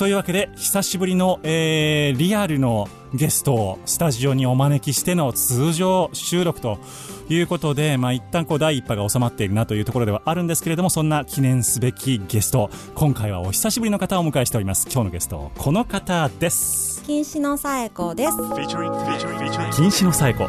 というわけで久しぶりの、えー、リアルのゲストをスタジオにお招きしての通常収録ということで、まあ、一旦こう第一波が収まっているなというところではあるんですけれどもそんな記念すべきゲスト今回はお久しぶりの方をお迎えしております。今日のゲストこの方です禁止のさえこです。禁止のさえこ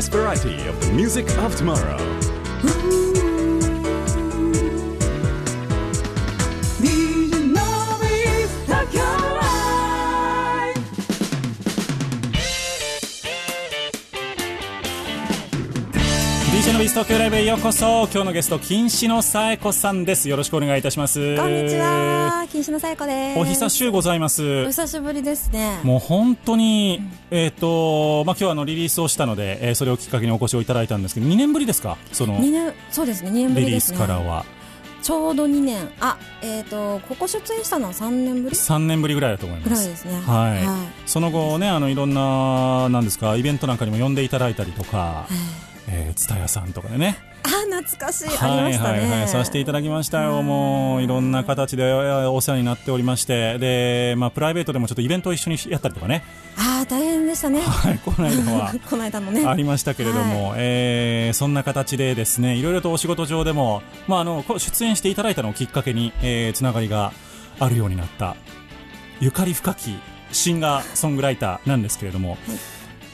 Best variety of the music of tomorrow. ス東京ライブへようこそ。今日のゲスト禁止のさえこさんです。よろしくお願いいたします。こんにちは。禁止のさえこです。お久しゅうございます。お久しぶりですね。もう本当に、えっ、と、まあ、今日はあのリリースをしたので、えーそれをきっかけにお越しをいただいたんですけど、2年ぶりですか？その、二年そうですね。2年ぶリリースからは。ちょうど2年。あえっ、とここ出演したのは3年ぶり？3年ぶりぐらいだと思います。ぐらいですね。はい。はその後ね、あの、いろんな、なんですか、イベントなんかにも呼んでいただいたりとか、えー、ツタヤさんとかでね。あ懐かしい。はいはいはい、させていただきましたよ、もういろんな形でえーお世話になっておりまして、で、まあ、プライベートでもちょっとイベントを一緒にやったりとかね、ああ大変でしたね。はい、この間は。この間のね。ありましたけれども、えーそんな形でですねいろいろとお仕事上でも、まあ、あの出演していただいたのをきっかけに、えーつながりがあるようになった。ゆかり深きシンガーソングライターなんですけれども、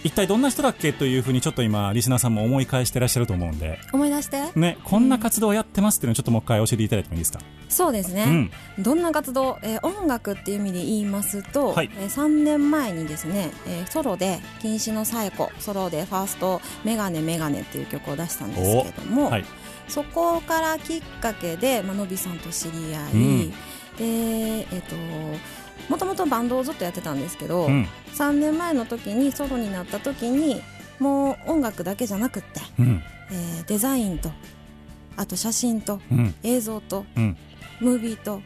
一体どんな人だっけというふうにちょっと今リスナーさんも思い返してらっしゃると思うんで、思い出して。ね、こんな活動をやってますっていうのをちょっともう一回教えていただいてもいいですか、そうですね、うん。どんな活動、えー音楽っていう意味で言いますと、はい。えー3年前にですね、えーソロで「禁止のさえこ」ソロでファースト「メガネメガネ」っていう曲を出したんですけども、はい。そこからきっかけで、まあのびさんと知り合い、うん。でえっ、ともともとバンドをずっとやってたんですけど、うん。3年前の時にソロになった時にもう音楽だけじゃなくって、うん。えーデザインとあと写真とうん。映像とうん、ムービーと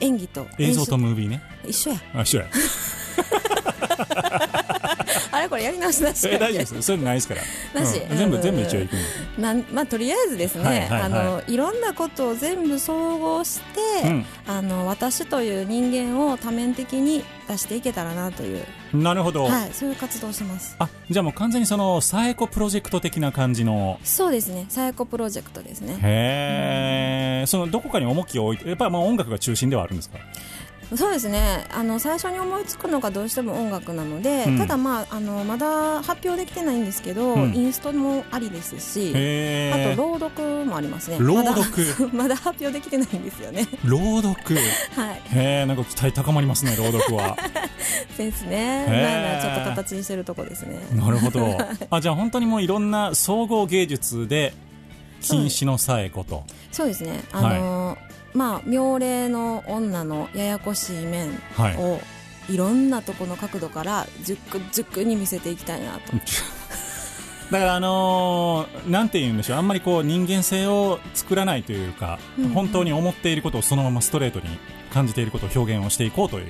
演技と映像と演ムービーね。出一緒や。あ一緒や あれこれやり直しなしえ大丈夫ですそういうのないですから、なし。うん。全部うん全部一応いくなんまあとりあえずですね、はいはいはい。あのいろんなことを全部総合して、うん。あの私という人間を多面的に出していけたらなという、なるほど、はい、そういう活動をしてます。あじゃあもう完全にそのサエコプロジェクト的な感じの。そうですね。サエコプロジェクトですね。へえ、そのどこかに重きを置いてやっぱりまあ音楽が中心ではあるんですか？そうですね。あの最初に思いつくのがどうしても音楽なので、うん。ただまああのまだ発表できてないんですけど、うん。インストもありですしあと朗読もありますね。朗読。まだ まだ発表できてないんですよね。朗読。はい。へえなんか期待高まりますね朗読は。ですね。へー。まだちょっと形にしてるとこですね。なるほど。あじゃあ本当にもういろんな総合芸術で禁止のさえこと。そうですね。あの、まあ妙齢の女のややこしい面はい。をいろんなとこの角度から熟熟に見せていきたいなと。だからあのーなんて言うんでしょう。あんまりこう人間性を作らないというか、本当に思っていることをそのままストレートに感じていることを表現をしていこうという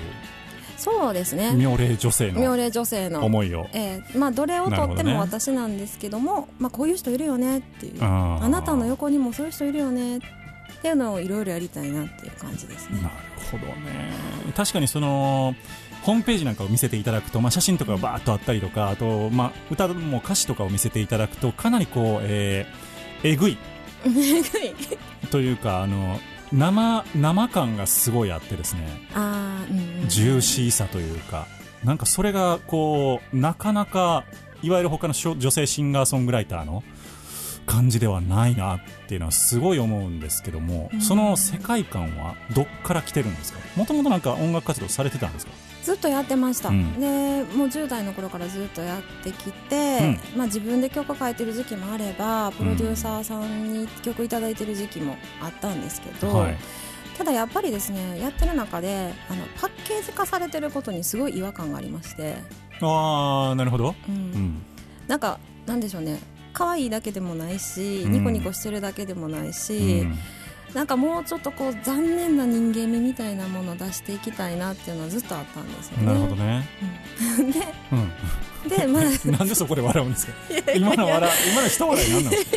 そうですね。妙齢女性の妙齢女性の。思いを。ええ。まあどれをとっても私なんですけどもまあこういう人いるよねっていう。あなたの横にもそういう人いるよねっていうのをいろいろやりたいなっていう感じですね。なるほどね。確かにそのホームページなんかを見せていただくと、まあ、写真とかがバーッとあったりとかあと、まあ、歌も歌詞とかを見せていただくとかなりこう、えーえぐい。というかあの生生感がすごいあってですね。ああうんうんジューシーさというか。なんかそれがこうなかなかいわゆる他の女性シンガーソングライターの感じではないなっていうのはすごい思うんですけども、その世界観はどっから来てるんですか？もともとなんか音楽活動されてたんですか？ずっとやってました、うん。でもう10代の頃からずっとやってきて、まあ、自分で曲書いてる時期もあればプロデューサーさんに曲いただいてる時期もあったんですけど、はい。ただやっぱりですねやってる中であのパッケージ化されてることにすごい違和感がありまして、ああなるほど、うん。うん、なんかなんでしょうね可愛いだけでもないしうん。ニコニコしてるだけでもないうん。し、なんかもうちょっとこう残念な人間味みたいなものを出していきたいなっていうのはずっとあったんですよね。なるほどね、うん。でまあ なんでそこで笑うんですか？今の笑今の一笑いなんなん？ですか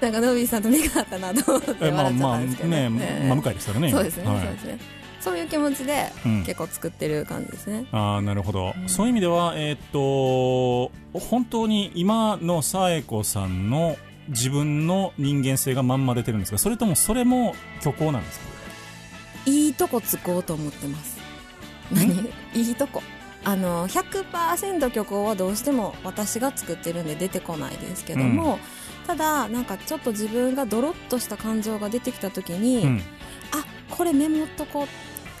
なんかノビーさんと目が合ったなと思って笑っちゃっまあたんですけどね。ええ真向かいですからね。今そうですね、はい。そうですねそういう気持ちでうん。結構作ってる感じですね、ああなるほど、うん。そういう意味ではえーっと本当に今の紗栄子さんの自分の人間性がまんま出てるんですか？それともそれも虚構なんですか？いいとこつこうと思ってます。何？いいとこ？あの100%虚構はどうしても私が作ってるんで出てこないですけども、ただなんかちょっと自分がドロッとした感情が出てきた時に、うん。あこれメモっとこう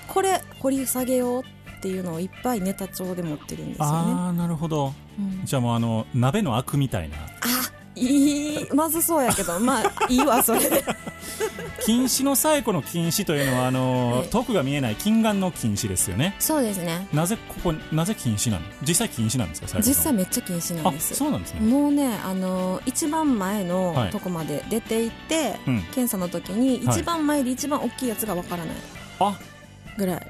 これ掘り下げようっていうのをいっぱいネタ帳で持ってるんですよね、ああなるほど。うん。じゃあもうあの鍋のアクみたいな。あいいまずそうやけど。まあいいわそれ。で禁止の最古の禁止というのはあの、はい。遠くが見えない近眼の禁止ですよね。そうですね。なぜここなぜ禁止なの？実際禁止なんですか実際めっちゃ禁止なんあですそうなんですね。もうねあの一番前のはい。とこまで出ていって、うん。検査の時にはい。一番前で一番大きいやつがわからない。あぐらい、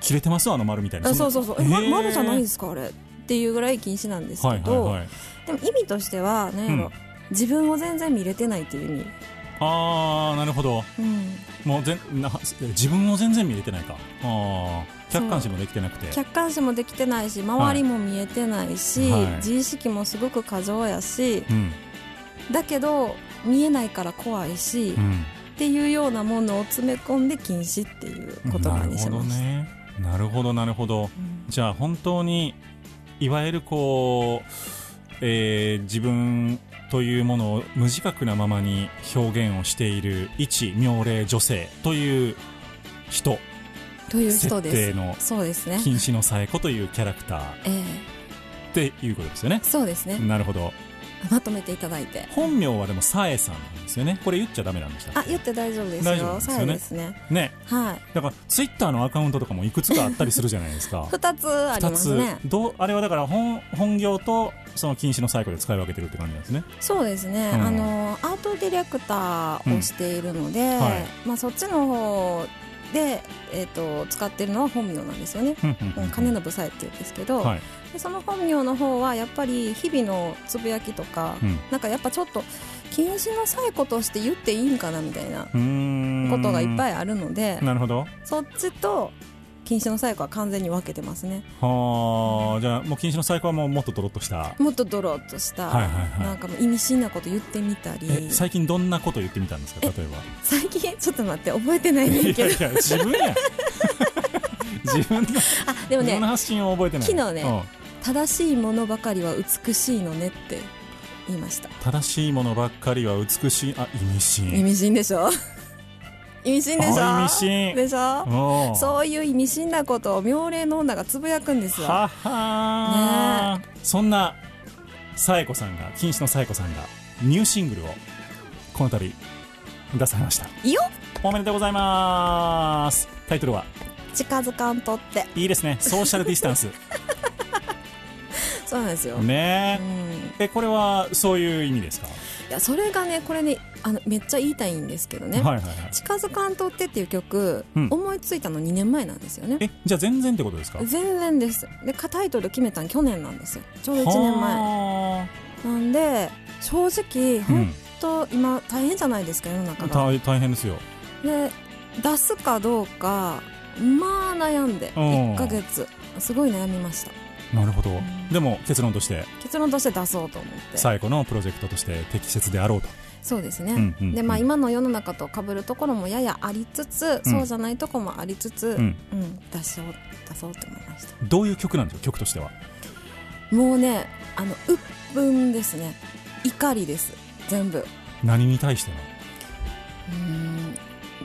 切れてます？あの丸みたいなあそうそうそう。え、ー。丸じゃないですか？あれ？っていうぐらい禁止なんですけはいど、はいはい。でも意味としては何やろ、うん。自分を全然見れてないっていう意味、ああなるほど。うん、もうぜんな自分を全然見れてないか。ああ客観視もできてなくて。客観視もできてないし周りも見えてないし、はい。自意識もすごく過剰やしうん。だけど見えないから怖いし、っうんていうようなものを詰め込んで禁止っていう言葉にしました、なるほどね。なるほどなるほど。うん。じゃあ本当にいわゆるこう、えー自分というものを無自覚なままに表現をしている一妙齢女性という人という人です。設定のそうですね、禁止のさえ子というキャラクター。ええ。っていうことですよね。そうですね。なるほどまとめていただいて。本名はでもさえさんなんですよね。これ言っちゃダメなんでしたあ言って大丈夫です大丈夫よですよねですね。ね。はい。だからツイッターのアカウントとかもいくつかあったりするじゃないですか。二つありますね。どう？あれはだから本本業とその禁止のサイクルで使い分けてるって感じなんですね。そうですね、うん。あのアートディレクターをしているので、はい。まあ、そっちの方で、えー、と使ってるのは本名なんですよね、金信さえって言うんですけど、はい。でその本名の方はやっぱり日々のつぶやきとか、うん。なんかやっぱちょっと禁止の最古として言っていいんかなみたいなことがいっぱいいあるので、なるほど。そっちと禁止の最古は完全に分けてますね。はあじゃあもう禁止のサイクルはもうもっとドロッとした。もっとドロッとした、はいはいはい。なんかもう意味深なこと言ってみたり。え最近どんなこと言ってみたんですか？例えば。最近ちょっと待って覚えてないねんいけど。やいや自分や 自分のあでもね自分の発信を覚えてない。昨日ねうん。正しいものばかりは美しいのねって言いました。正しいものばっかりは美しい。あ意味深。意味深でしょ？意味深でしょ？あ意味深。でしょ？そういう意味深なことを妙齢の女がつぶやくんですわははー。そんなさえこさんが禁止のさえこさんがニューシングルをこの度出されました。いいよ。おめでとうございます。タイトルは？近づかんとって。いいですね。ソーシャルディスタンス。そ そうなんですよ、ね。うん、えこれはそういう意味ですか、いやそれがねこれねあのめっちゃ言いたいんですけどね「はいはいはい。近づかんとって」っていう曲、うん。思いついたの2年前なんですよね。えじゃあ全然ってことですか？全然です。でかタイトル決めたん去年なんですよ。ちょうど1年前。はなんで正直あ本当、今大変じゃないですか世の中が。大大変ですよ。で出すかどうかまあ悩んでうん。1ヶ月。すごい悩みました。なるほど、ん。でも結論として？結論として出そうと思って。最後のプロジェクトとして適切であろうと、そうですね、うんうんうん。でまあ今の世の中と被るところもややありつつ、うん。そうじゃないところもありつつ、ううんん出そう出そうと思いました。どういう曲なんですか曲としては？もうねあの鬱憤ですね。怒りです。全部。何に対しての？うん。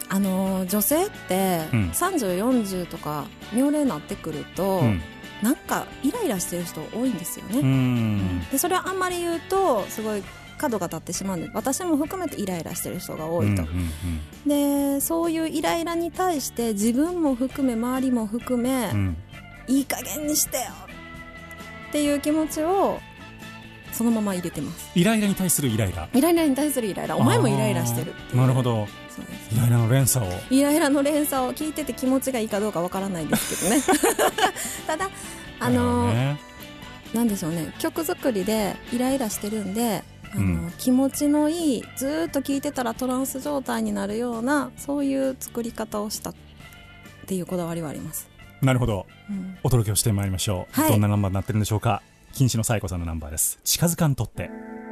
あの女性ってうん。3040とか妙齢になってくると、うん。なんかイライラしてる人多いんですよね、でそれをあんまり言うとすごい角が立ってしまうんで私も含めてイライラしてる人が多いと、でそういうイライラに対して自分も含め周りも含め、うん。うんいい加減にしてよっていう気持ちをそのまま入れてます。イライラに対するイライラ？イライラに対するイライラ。お前もイライラしてるなるほど。イライラの連鎖を。イライラの連鎖を聞いてて気持ちがいいかどうかわからないですけどね。ただあのなるほどね。なんでしょうね。曲作りでイライラしてるんであの、うん気持ちのいいずーっと聴いてたらトランス状態になるようなそういう作り方をしたっていうこだわりはあります、なるほど。うん。お届けをしてまいりましょう、はい。どんなナンバーになってるんでしょうか。禁止のサイコさんのナンバーです。近づかんとって「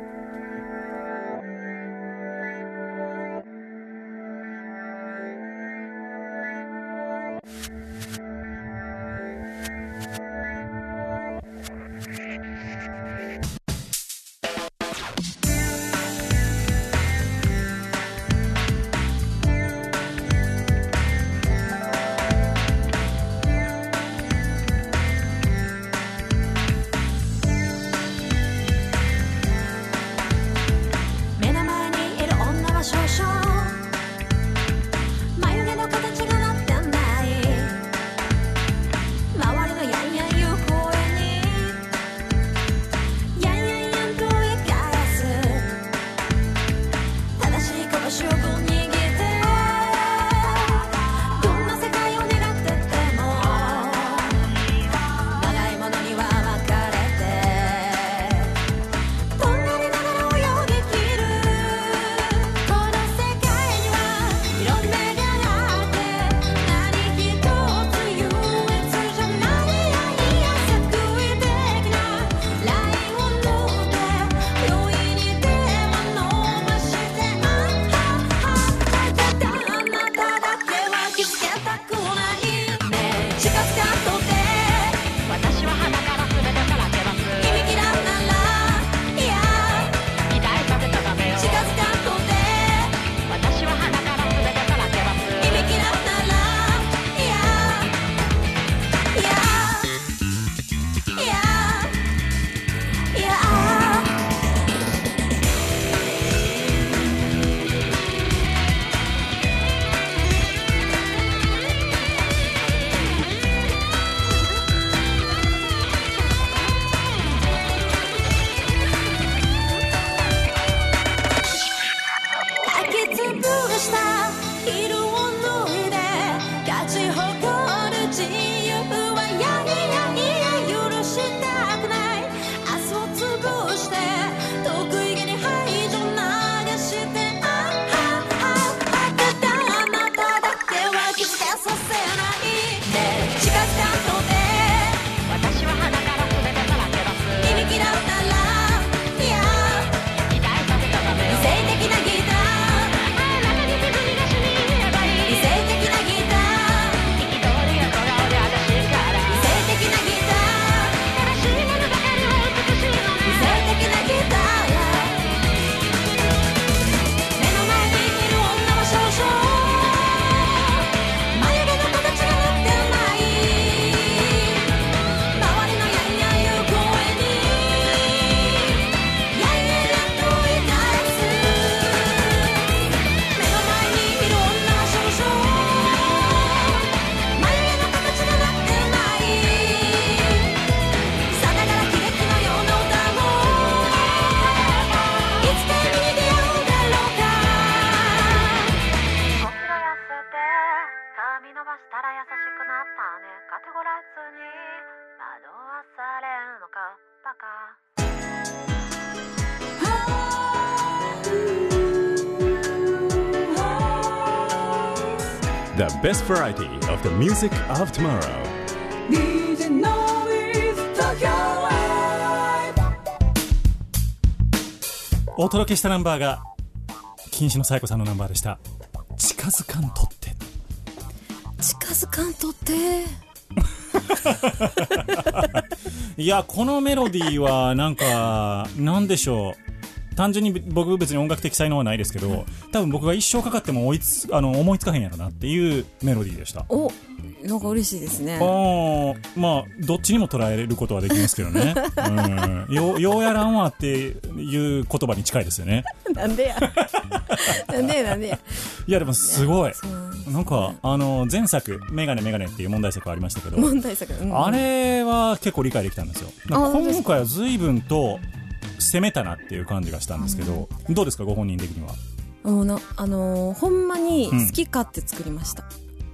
The best variety of the music of tomorrow. お届けしたナンバーが禁止のサイコさんのナンバーでした。近づかんとって。近づかんとって いやこのメロディーはなんかなんでしょう。単純に僕別に音楽的才能はないですけど多分僕が一生かかっても追いつあの思いつかへんやろなっていうメロディーでした。おなんか嬉しいですね。あーまあどっちにも捉えることはできますけどね、うん、よようやらんわっていう言葉に近いですよね。なんでや。なんでやなんでや。いやでもすごい。なんかあの前作「メガネメガネ」っていう問題作ありましたけど問題作、うん。あれは結構理解できたんですよ。今回は随分と攻めたなっていう感じがしたんですけど、どうですかご本人的には？もうなあのーほんまに好き勝手作りました、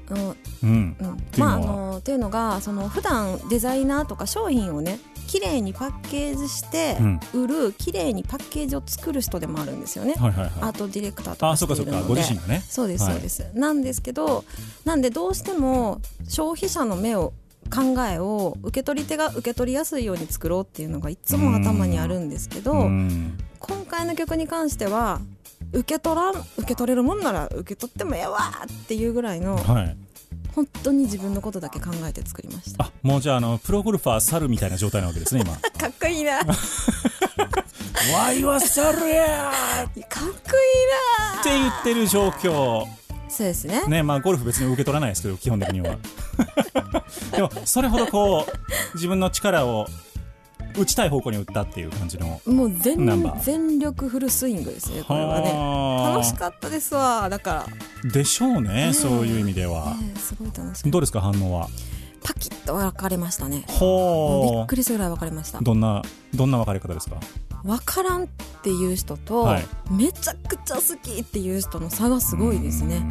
あのうん。うん。ていうのは？まああのっていうのがその普段デザイナーとか商品をね綺麗にパッケージしてうん。売る綺麗にパッケージを作る人でもあるんですよね、はいはいはい。アートディレクターとあかそうかそうか。ごしているので。自身がね。そうですはい。そうです、なんですけどなんでどうしても消費者の目を考えを受け取り手が受け取りやすいように作ろうっていうのがいつも頭にあるんですけど、うん。今回の曲に関しては受け取らん受け取れるもんなら受け取ってもええわっていうぐらいのはい。本当に自分のことだけ考えて作りました。あもうじゃああのプロゴルファー猿みたいな状態なわけですね今。かっこいいな。は猿やー。っこいいなて言ってる状況そうですね。ねまあゴルフ別に受け取らないですけど基本的には。でもそれほどこう自分の力を打ちたい方向に打ったっていう感じのもう全全力フルスイングですねこれはね。はあ楽しかったですわだから。でしょうねねそういう意味では、ねすごい楽しかっどうですか反応は？と分かれましたね。もう。びほっくりするぐらい分かれました。うどんなどんな分かれ方ですか？分からんっていう人と、はい。めちゃくちゃ好きっていう人の差がすごいですね。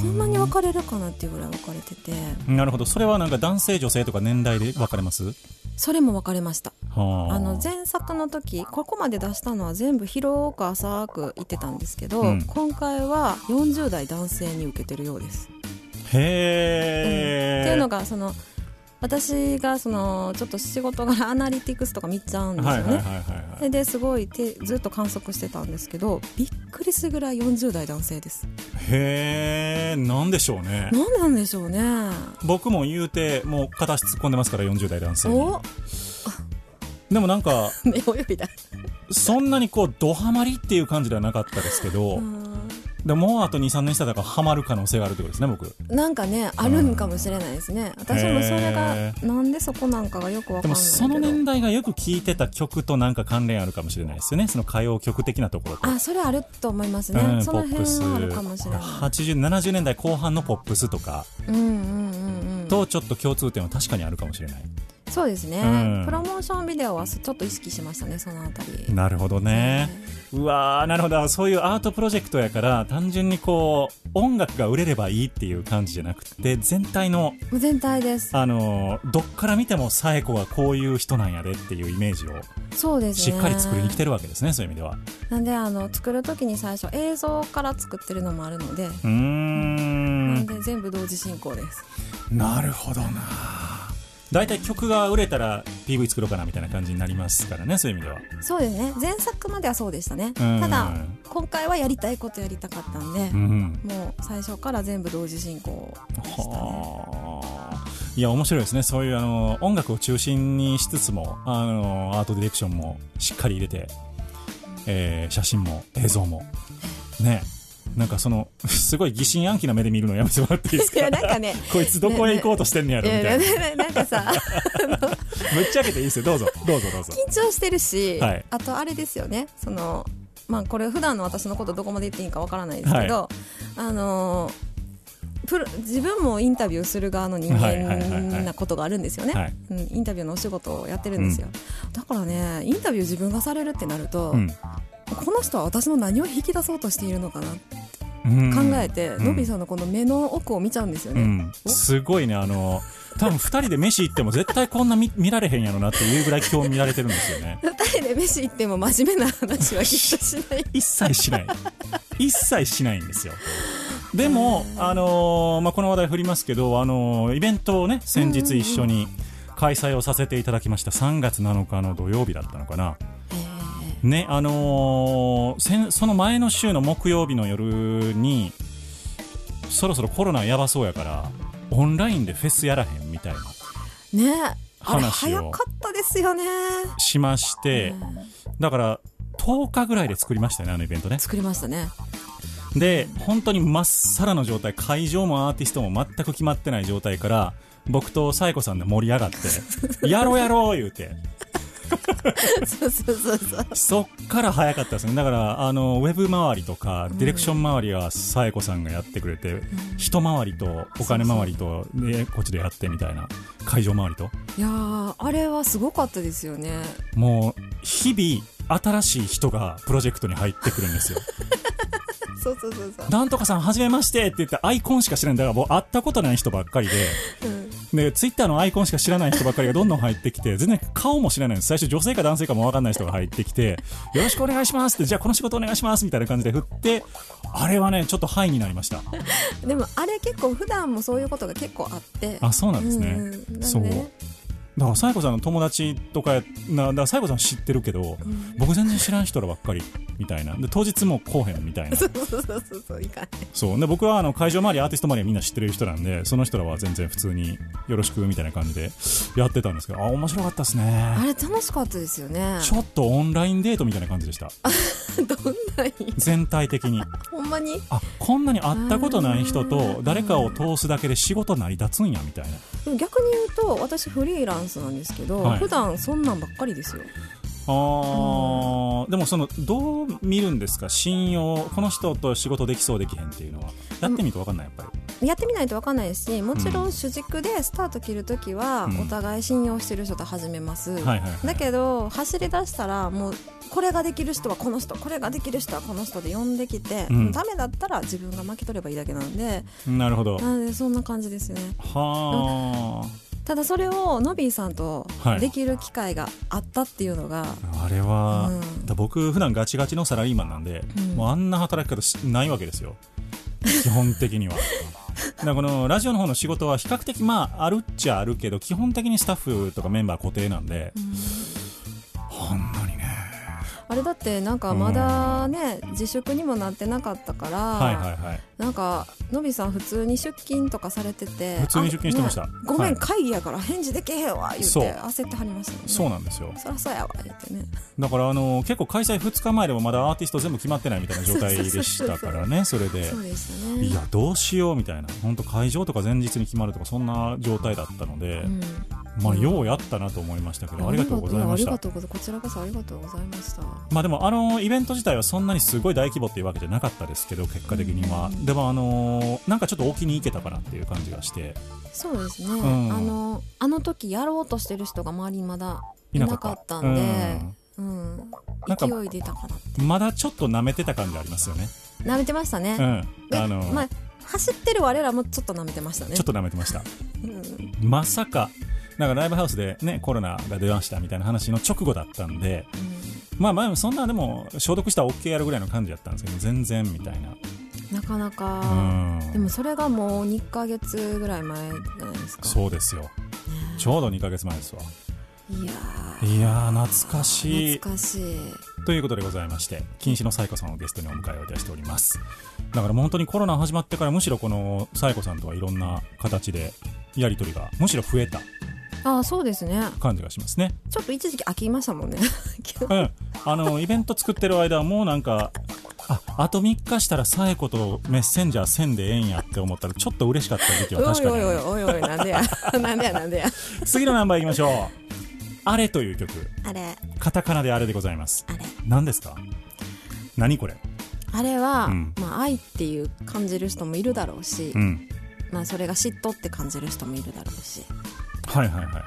こんなに分かれるかなっていうぐらい分かれてて。なるほど。それはなんか男性女性とか年代で分かれます？それも分かれました。はあ。あの前作の時ここまで出したのは全部広く浅く言ってたんですけど、うん。今回は40代男性に受けてるようです。へえ、っていうのがその私がそのちょっと仕事柄アナリティクスとか見ちゃうんですよね。ですごいてずっと観測してたんですけどびっくりするぐらい40代男性です。へえなんでしょうね。なんでなんでしょうね。僕も言うてもう片足突っ込んでますから40代男性に。お？でもなんか 目泳いだそんなにこうドハマりっていう感じではなかったですけど、でももうあと23年したらハマる可能性があるってことですね僕。なんかねあるんかもしれないですね。私もそれがへなんでそこなんかがよくわかんでもないけど。その年代がよく聴いてた曲となんか関連あるかもしれないですよね。その歌謡曲的なところと。あそれあると思いますね、うん。その辺ポップスはあるかもしれない。8070年代後半のポップスとかうんうんうんうん。とちょっと共通点は確かにあるかもしれない、そうですね、うん。プロモーションビデオはちょっと意識しましたねそのあたり。なるほどね、うわーなるほど。そういうアートプロジェクトやから単純にこう音楽が売れればいいっていう感じじゃなくて全体の全体です。あのーどっから見ても紗栄子はこういう人なんやでっていうイメージをそうですね。しっかり作りに来てるわけですねそういう意味では。なんであの作る時に最初映像から作ってるのもあるので、うーん。なんで全部同時進行です。なるほどな大体曲が売れたら PV 作ろうかなみたいな感じになりますからねそういう意味では。そうですね。前作まではそうでしたね。うん。ただ今回はやりたいことやりたかったんで、うん。もう最初から全部同時進行でしたね。はあ。いや面白いですね。そういうあの音楽を中心にしつつもあのアートディレクションもしっかり入れて、えー写真も映像も。ねなんかそのすごい疑心暗鬼な目で見るのやめてもらっていいですいやかなんかね。こいつどこへ行こうとしてんねやいろみたいな。やななんかさ ぶっちゃけていいですよ。どうぞどうぞどうぞ。緊張してるし、はい。あとあれですよね。そのまあこれ普段の私のことどこまで言っていいかわからないですけど、あのプロ自分もインタビューする側の人はいはいはいはい間なことがあるんですよね、はい。うん、インタビューのお仕事をやってるんですよ、だからねインタビュー自分がされるってなると、うんこの人は私の何を引き出そうとしているのかなうん。考えて、うん。のびさんのこの目の奥を見ちゃうんですよね、うん、すごいねあの多分2人で飯行っても絶対こんな見 見られへんやろなっていうぐらい今日見られてるんですよね。二人で飯行っても真面目な話はきっとしない。一切しない。一切しないんですよ。でも、あのーまあ、この話題振りますけど、あのーイベントをね先日一緒に開催をさせていただきました。3月7日の土曜日だったのかなねあのーせんその前の週の木曜日の夜にそろそろコロナやばそうやからオンラインでフェスやらへんみたいなね話を早かったですよね。しましてだから10日ぐらいで作りましたよねあのイベントね。作りましたね。で本当にまっさらの状態会場もアーティストも全く決まってない状態から僕とサイコさんで盛り上がって やろうやろう言うてそうそうそうそう。そっから早かったですね。だからあのウェブ周りとかディレクション周りはサイコさんがやってくれて、人回りとお金回りとでこっちでやってみたいな会場周りと。いやーあれはすごかったですよね。もう日々新しい人がプロジェクトに入ってくるんですよ そうそうそうそうなんとかさん、はじめましてって言って、アイコンしか知らない。だからもう会ったことない人ばっかりで、で、ツイッターのアイコンしか知らない人ばっかりがどんどん入ってきて、全然顔も知らないんです。最初女性か男性かもわかんない人が入ってきて、よろしくお願いしますって、じゃあこの仕事お願いしますみたいな感じで振って、あれはね、ちょっとハイになりました。でもあれ結構普段もそういうことが結構あってあ、そうなんですね。うんうんそう。だから、サイコさんの友達とかや、な、だから、サイコさん知ってるけど、僕全然知らん人らばっかり、みたいな。で、当日も来おへんみたいな。そうそうそうそういかそう。で僕はあの会場周りアーティスト周りはみんな知ってる人なんでその人らは全然普通によろしくみたいな感じでやってたんですけどあ面白かったですあねれ楽しかったですよね。ちょっとオンラインデートみたいな感じでした。どんなに？全体的に。ほんまに？あこんなに会ったことない人と誰かを通すだけで仕事成り立つんやみたいな。でも逆に言うと私フリーランスなんですけど、はい。普段そんなんばっかりですよ。あーでもそのどう見るんですか？信用この人と仕事できそうできへんっていうのは。やってみると分かんないやっぱり。やってみないと分かんないですしもちろん主軸でスタート切るときはうん。お互い信用してる人と始めます、はいはいはい。だけど走り出したらもうこれができる人はこの人これができる人はこの人で呼んできて、うん。ダメだったら自分が負け取ればいいだけなんで。なるほど。なのでそんな感じですね。はただそれをノビーさんとはい。できる機会があったっていうのが、ああれは、うん。だ僕普段ガチガチのサラリーマンなんで、うん。もうあんな働き方しないわけですよ。基本的には。だこのラジオの方の仕事は比較的まああるっちゃあるけど基本的にスタッフとかメンバー固定なんで、ほんのにねあれだってなんかまだね、自粛にもなってなかったから、はいはいはい。なんかのびさん普通に出勤とかされてて普通に出勤してました。あねごめん、はい。会議やから返事できへんわ言って焦ってはりましたよね。そうなんですよ。そらそうやわ言ってね。だからあの結構開催2日前でもまだアーティスト全部決まってないみたいな状態でしたからねそれで。そうでしたね。いやどうしようみたいな。本当会場とか前日に決まるとかそんな状態だったので、うん。まあようやったなと思いましたけどありがとうございました。ありがとうございますこちらこそありがとうございましたまあでもあのイベント自体はそんなにすごい大規模っていうわけじゃなかったですけど結果的には、でもあのーなんかちょっと置きに行けたかなっていう感じがして。そうですね、ん。あのあの時やろうとしてる人が周りにまだいなかった。んでうん、なんか勢い出たかなまだちょっと舐めてた感じありますよね。舐めてましたね、うん。であのーまあ走ってる我らもちょっと舐めてましたね。ちょっと舐めてました。うん。まさかなんかライブハウスでねコロナが出ましたみたいな話の直後だったんでまあまあそんなでも消毒したら OK やるぐらいの感じだったんですけど全然みたいな。なかなか、うん。でもそれがもう2ヶ月ぐらい前じゃないですか。そうですよ。ちょうど2ヶ月前ですわ。いやいやー懐かしーい。懐かしい。ということでございまして禁止のサイコさんをゲストにお迎えをいたしております。だから本当にコロナ始まってからむしろこのサイコさんとはいろんな形でやり取りがむしろ増えたああそうですね。感じがしますね。ちょっと一時期飽きましたもんね。う んあのイベント作ってる間はもうなんかああと3日したらサエコとメッセンジャーせんでええんやって思ったらちょっと嬉しかった時期は確かにおいおいおいおいなんでやなんでやなんでや。次のナンバーいきましょう「あれ」という曲。あれ。カタカナで「あれ」でございます。あれ。何ですか？何これ？あれは、うん。まあ愛っていう感じる人もいるだろうし、うん。まあそれが嫉妬って感じる人もいるだろうし、はいはいはい。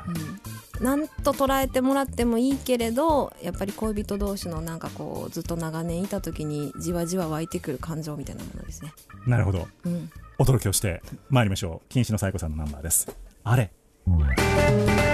うん。なんと捉えてもらってもいいけれどやっぱり恋人同士のなんかこうずっと長年いた時にじわじわ湧いてくる感情みたいなものですね。なるほど。うん。お届けをして参りましょう。禁止のサイコさんのナンバーです。あれあれ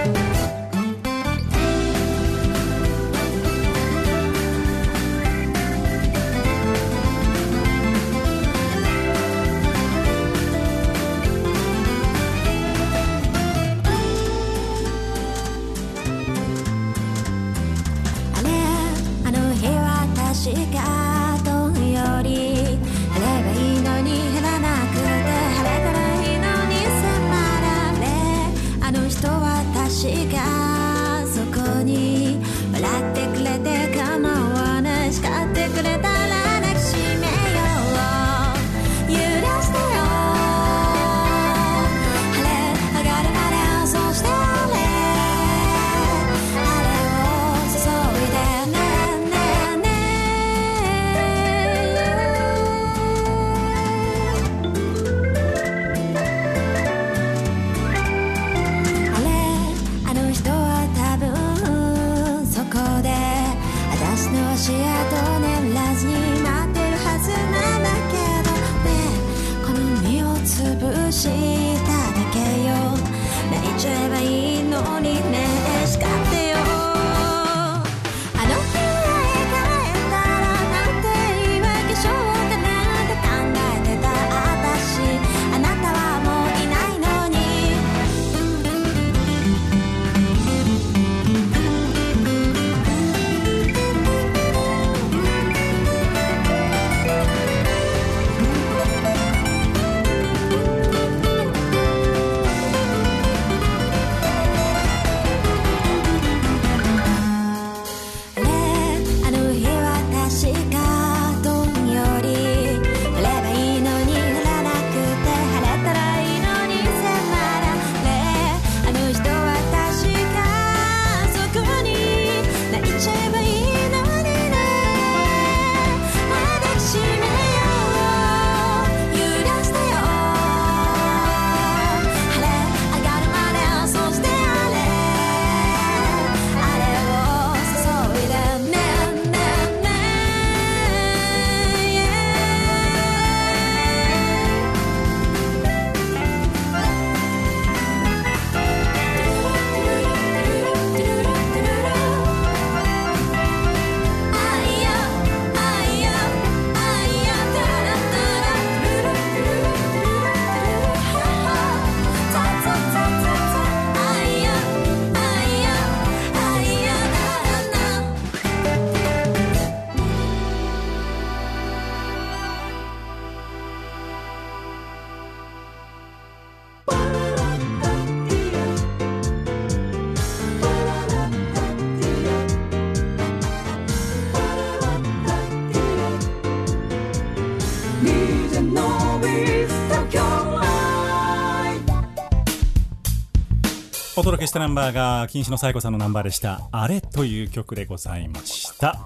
届けしたナンバーが禁止のサイコさんのナンバーでした「あれ」という曲でございました。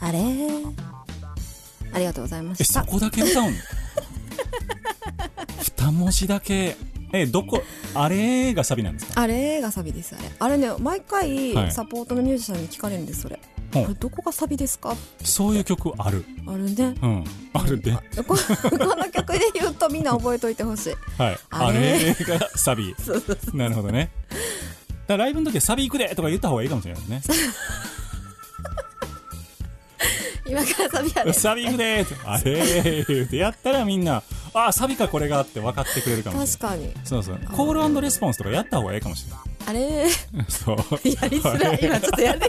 あれ？ありがとうございまえした。そこだけ歌うの 二文字だけ。えどこ？あれがサビなんですか？あれがサビですあれ。あれね毎回はい。サポートのミュージシャンに聞かれるんですそれ、これどこがサビですか？そういう曲ある。あるね。うん。あるでこ この曲で言うとみんな覚えといてほしい。はい。ああれれがサビ。そうそうそう。なるほどね。だライブの時はサビ行くでとか言った方がいいかもしれないですね。今からサビやでサビ行くであれ。言ってやったらみんなあサビかこれがって分かってくれるかも確かに。そうそう。コールレスポンスとかやった方がいいかもしれない。あれ？そう。やりづらい。今ちょっとやり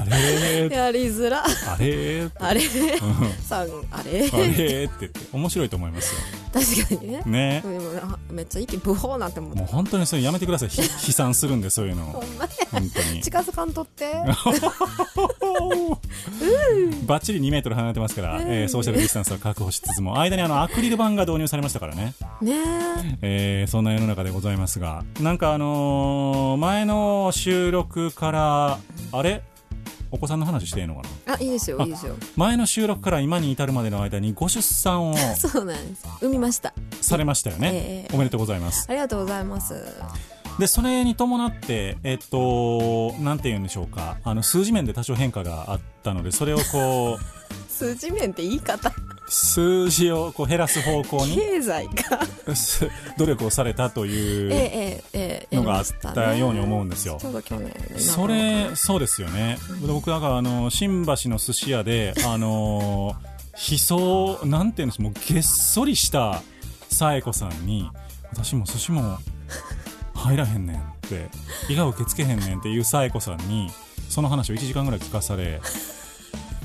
あれやりづら。あれあれさんあれあれって面白いと思いますよ。確かにね。ね。でもあめっちゃ息ブホーなんて思って。もう本当にそれやめてください。ひ悲惨するんでそういうのほんま本当に。近づかんとって。バッチリ2メートル離れてますから、えーソーシャルディスタンスは確保しつつも。間にあのアクリル板が導入されましたからね、ね。えーそんな世の中でございますが。なんかあのー前の収録からあれ？お子さんの話していいのかな？あいいですよいいですよ。前の収録から今に至るまでの間にご出産を そうなんです。産みました。されましたよね、ええ。おめでとうございます。ありがとうございます。でそれに伴ってえっとなんて言うんでしょうか。あの数字面で多少変化があったのでそれをこう 数字面って言い方数字をこう減らす方向に。経済か。す 努力をされたとえいうええええのがあったように思うんですよ。それそうですよね。僕だからあの新橋の寿司屋で あの悲壮なんていうんですもうげっそりした紗栄子さんに私も寿司も入らへんねんって胃が受け付けへんねんっていう紗栄子さんにその話を1時間ぐらい聞かされ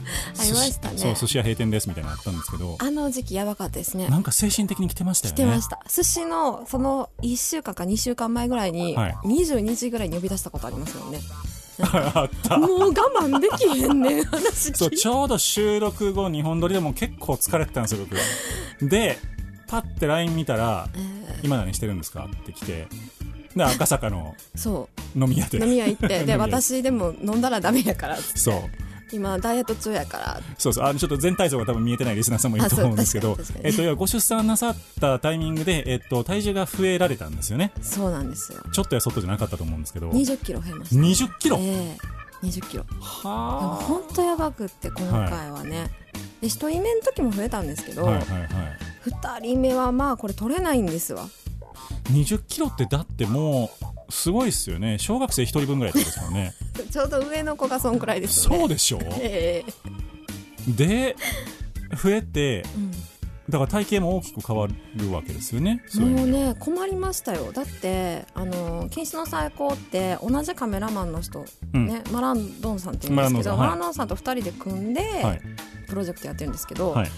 ありましたね。そう寿司屋閉店ですみたいなのあったんですけどあの時期やばかったですね。なんか精神的に来てましたよね。来てました。寿司のその1週間か2週間前ぐらいにはい。22時ぐらいに呼び出したことありますもんね。あった。もう我慢できへんねん話そうちょうど収録後2本撮りでもう結構疲れてたんですよ僕。でパッて LINE 見たら「今何してるんですか?」って来てで赤坂のそ飲み屋で。う飲み屋行ってで屋。私でも飲んだらダメやからっつって。そう今ダイエット中やから。そうそう。あのちょっと全体像が多分見えてないリスナーさんもいると思うんですけど。えっとご出産なさったタイミングで、えっと、体重が増えられたんですよね。そうなんですよ。ちょっとやそっとじゃなかったと思うんですけど。20キロ増えました。20キロ、ええ。20キロ。でもは本当やばくって今回はね、で1人目の時も増えたんですけど、あはいはいはい。2人目はまあこれ取れないんですわ。20キロってだってもうすごいっすよね。小学生1人分ぐらいってことですもんね。ちょうど上の子がそんくらいですよね。そうでしょ？ええ。で増えてうん。だから体型も大きく変わるわけですよね。もうね困りましたよ。だってあの「禁止の最高」って同じカメラマンの人、うん。ねマランドンさんって言うんですけどマランドンさんはい。マランドンさんと2人で組んで、はい。プロジェクトやってるんですけど、はい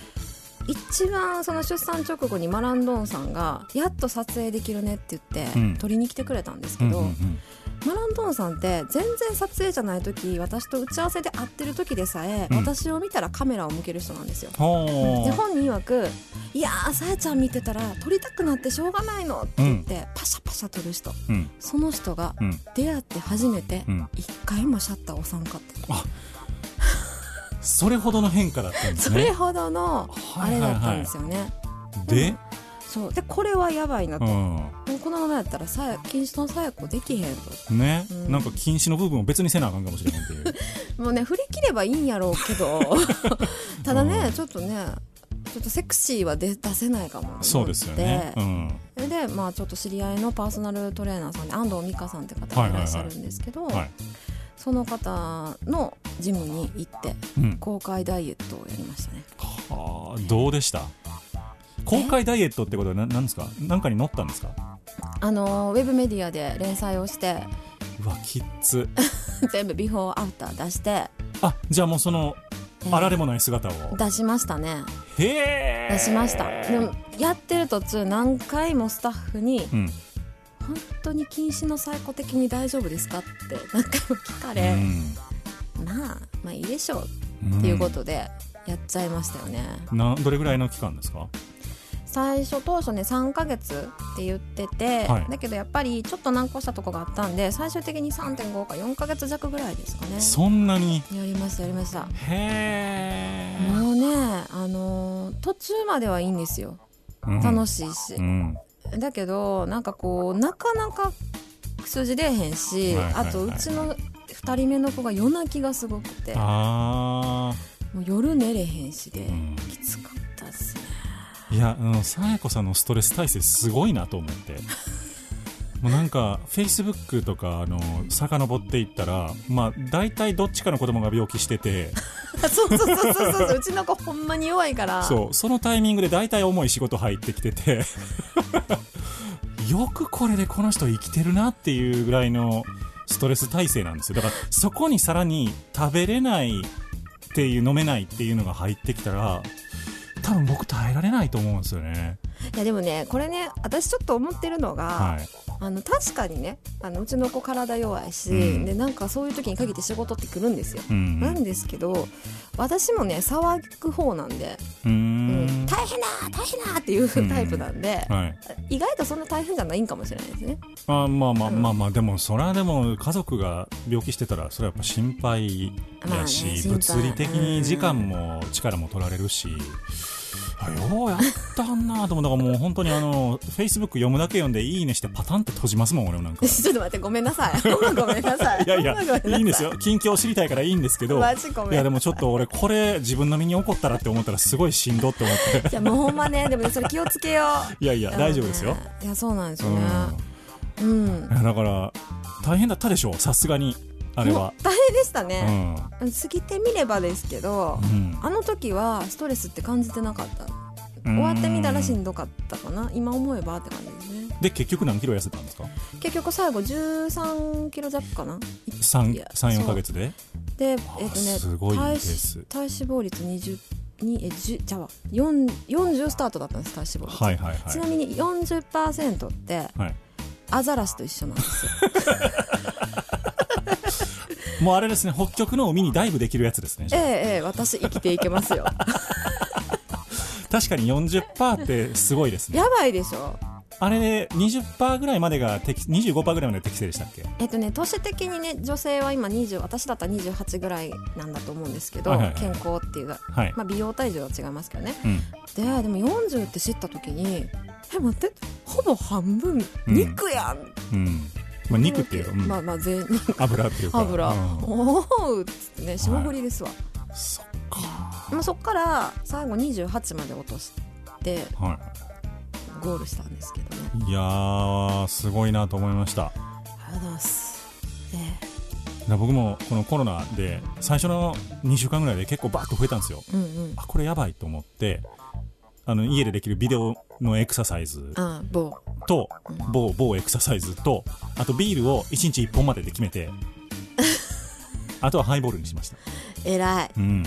一番その出産直後にマランドンさんがやっと撮影できるねって言って、うん。撮りに来てくれたんですけど、うんうんうん。マランドンさんって全然撮影じゃない時私と打ち合わせで会ってる時でさえ、うん。私を見たらカメラを向ける人なんですよ。で本人曰く「いやーさやちゃん見てたら撮りたくなってしょうがないの」って言って、パシャパシャ撮る人。うん。その人がうん。出会って初めてうん。一回もシャッター押さんかった、それほどの変化だったんですそれねほどのあれだったんですよね、で、そう。でこれはやばいなと、うもうこのままやったらさや禁止のさや子できへんと。ん、ね、うん。なんか禁止の部分を別にせなあかんかもしれへんっていう。もうね振り切ればいいんやろうけど。ただね、うん。ちょっとねちょっとセクシーは出出せないかもそうですよね、うん、でまあちょっと知り合いのパーソナルトレーナーさんで安藤美香さんって方がいらっしゃるんですけど、はい、その方のジムに行ってうん、公開ダイエットをやりましたね。はあどうでした？公開ダイエットってことはななんですか？何かに載ったんですか？あのウェブメディアで連載をしてうわキッズ全部ビフォーアフター出して、あじゃあもうそのえー。あられもない姿を。出しましたね。へえ。出しました。でもやってる途中何回もスタッフにうん、「本当に禁止の最古的に大丈夫ですか?」って何回も聞かうれ、ん。まあまあいいでしょううんっていうことでやっちゃいましたよね、などれぐらいの期間ですか？最初当初ね3ヶ月って言ってて、はい。だけどやっぱりちょっと難航したとこがあったんで最終的に3.5か4ヶ月弱ぐらいですかね。そんなに？やりましたやりました。へえもうねあのー途中まではいいんですよ。楽しいし。う、んだけどなんかこうなかなか数字出えへんし、はいはいはい。あとうちの2人目の子が夜泣きがすごくてあもう夜寝れへんしで、うん。きつかったっすね。あいやあのさやこさんのストレス耐性すごいなと思ってもうなんかフェイスブックとかあの遡っていったらまあ大体どっちかの子供が病気してて。そうそうそうそうそう。うちの子ほんまに弱いから。そう。そのタイミングで大体重い仕事入ってきてて。よくこれでこの人生きてるなっていうぐらいのストレス耐性なんですよ。だからそこにさらに食べれないっていう飲めないっていうのが入ってきたら多分僕耐えられないと思うんですよねいやでもねこれね私ちょっと思ってるのが、はい。あの確かにねあのうちの子体弱いし、うん。でなんかそういう時に限って仕事って来るんですよ、うん。なんですけど私もね騒ぐ方なんで、うん。ん大変だ大変だっていうタイプなんで、はい。意外とそんな大変じゃないんかもしれないですね。あまあまあうん。まあまあでもそれはでも家族が病気してたらそれはやっぱ心配やし、まあね物理的に時間も力も取られるし、あようやったんな。と思うだからもう本当にあのフェイスブック読むだけ読んでいいねしてパタンって閉じますもん俺もなんか。ちょっと待ってごめんなさい。ごめんなさい。いやいやい。いんですよ。近況知りたいからいいんですけど。いやでもちょっと俺これ自分の身に起こったらって思ったらすごいしんどって思って。いやもうほんまね。でもそれ気をつけよう。いやいや大丈夫ですよ。いやそうなんですようん。ねうん。だから大変だったでしょさすがにあれは。大変でしたうね、ん。過ぎてみればですけど、うん。あの時はストレスって感じてなかった。終わってみたらしんどかったかな。今思えばって感じですね。で結局何キロ痩せたんですか？結局最後13キロ弱かな。いや34か月で？でえっ、とねすごい体体脂肪率20にえ10じゃあ4 40スタートだったんです体脂肪率、はいはいはい。ちなみに40%ってはい。アザラシと一緒なんですよ もうあれですね北極の海にダイブできるやつですねええええ私生きていけますよ。確かに40%ってすごいですね。やばいでしょ。あれ20%ぐらいまでが適25%ぐらいまで適正でしたっけ？えっとね年的にね女性は今20私だったら28ぐらいなんだと思うんですけど、はいはいはい。健康っていうか、はい。まあ、美容体重は違いますけどね。うん。ででも40って知った時にえ待ってほぼ半分うん。肉やん、うんまあ肉っていうか、うん。まあまあ全油っていうか。油、うん。おおっつってね霜降りですわ、そっか。まあ、そっから最後28まで落としてはゴールしたんですけどね。いいやーすごいなと思いました。ありがとうございます。えだ僕もこのコロナで最初の2週間ぐらいで結構バーッと増えたんですよ。えうんうん。あこれやばいと思ってあの家でできるビデオのエクササイズ。あ某と某某エクササイズとあとビールを1日1本までで決めて あとはハイボールにしました。偉い。うん。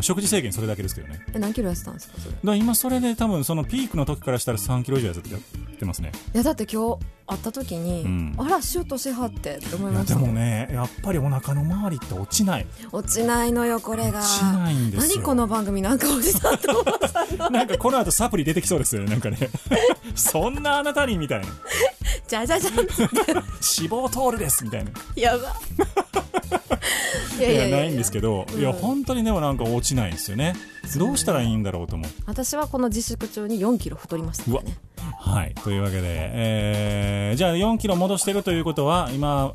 食事制限それだけですけどね。え何キロ痩せたんですかそれ。ら今それで多分そのピークの時からしたら3キロ以上痩せてやってますね。いやだって今日会った時に、うん。あらシュートしはってって思いました。でもねやっぱりお腹の周りって落ちない。落ちないのよこれが。落ちないんですよ。何この番組なんかおじさんと思ったなんかこの後サプリ出てきそうですよねなんかねそんなあなたにみたいなじゃじゃじゃ。ん脂肪通るですみたいなやばいやいや。ないんですけど、いやうん本当にでもなんか落ちないんですよね。どうしたらいいんだろうと思う。私はこの自粛中に4キロ太りましたね。はい。というわけで、えーじゃあ4キロ戻してるということは今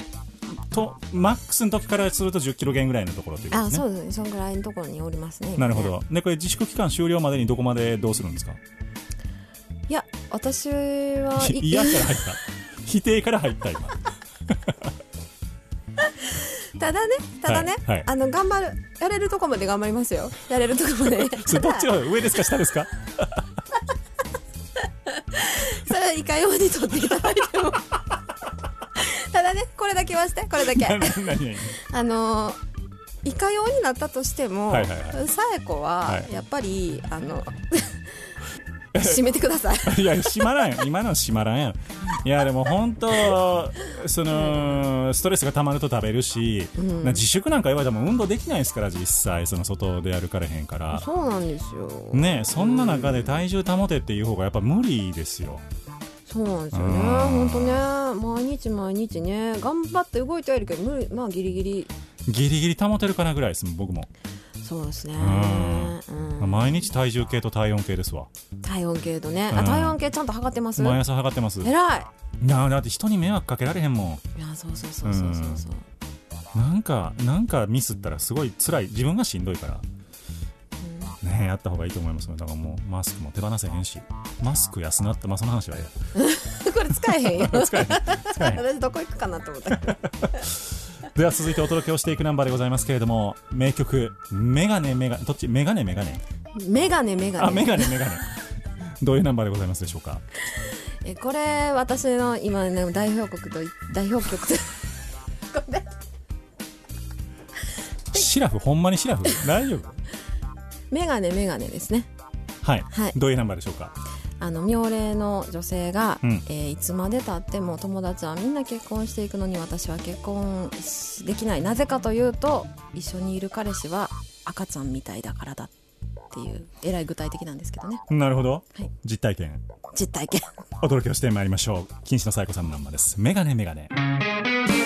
とマックスの時からすると1 0キロ減ぐらいのところということあですねそうですね。そんぐらいのところにおりますね。なるほど。でこれ自粛期間終了までにどこまでどうするんですか？いや私はい嫌から入った否定から入った今。ただねただね、はいはい。あの頑張るやれるとこまで頑張りますよ。やれるとこまで。どっちの上ですか下ですか？それはいかようにとっていただいても。ただねこれだけはしてこれだけ。あのいかようになったとしても、はいはいはい。さえこははい。やっぱり、あの締めてください。いや閉まらんよ。今のは閉まらんやんいやでも本当そのストレスが溜まると食べるし、な自粛なんか言われても運動できないですから実際その外で歩かれへんから。そうなんですよ。ねそんな中で体重保てっていう方がやっぱ無理ですよ。そうなんですよね。うん。本当ね毎日毎日ね頑張って動いてはいるけど無理まあギリギリ。ギリギリ保てるかなぐらいです僕も、そうですね。うん。うん。毎日体重計と体温計ですわ。体温計とね、うん。あ体温計ちゃんと測ってます？毎朝測ってます。い偉い。やだって人に迷惑かけられへんもん。いやそうそうそうそうそうそう。なんかなんかミスったらすごい辛い。自分がしんどいから。ねやった方がいいと思いますよ。だからもうマスクも手放せへんし。マスク安なってまあその話はえ これ使えへんよ。え 使えへん。使えへん。私どこ行くかなと思った では続いてお届けをしていくナンバーでございますけれども名曲メガネメガネどっち？メガネメガネ？メガネメガネ。あメガネメガネ。どういうナンバーでございますでしょうか？えこれ私の今ね代表曲と代表曲と。ごめん。シラフ？ほんまにシラフ？大丈夫？メガネメガネですね。はい、はい。どういうナンバーでしょうか？あの妙齢の女性が、うん。えーいつまでたっても友達はみんな結婚していくのに私は結婚しできない。なぜかというと一緒にいる彼氏は赤ちゃんみたいだからだっていうえらい具体的なんですけどね。なるほど、はい。実体験。実体験。お届けをしてまいりましょう。金子のサイコさんのナンバーです。メガネメガネ「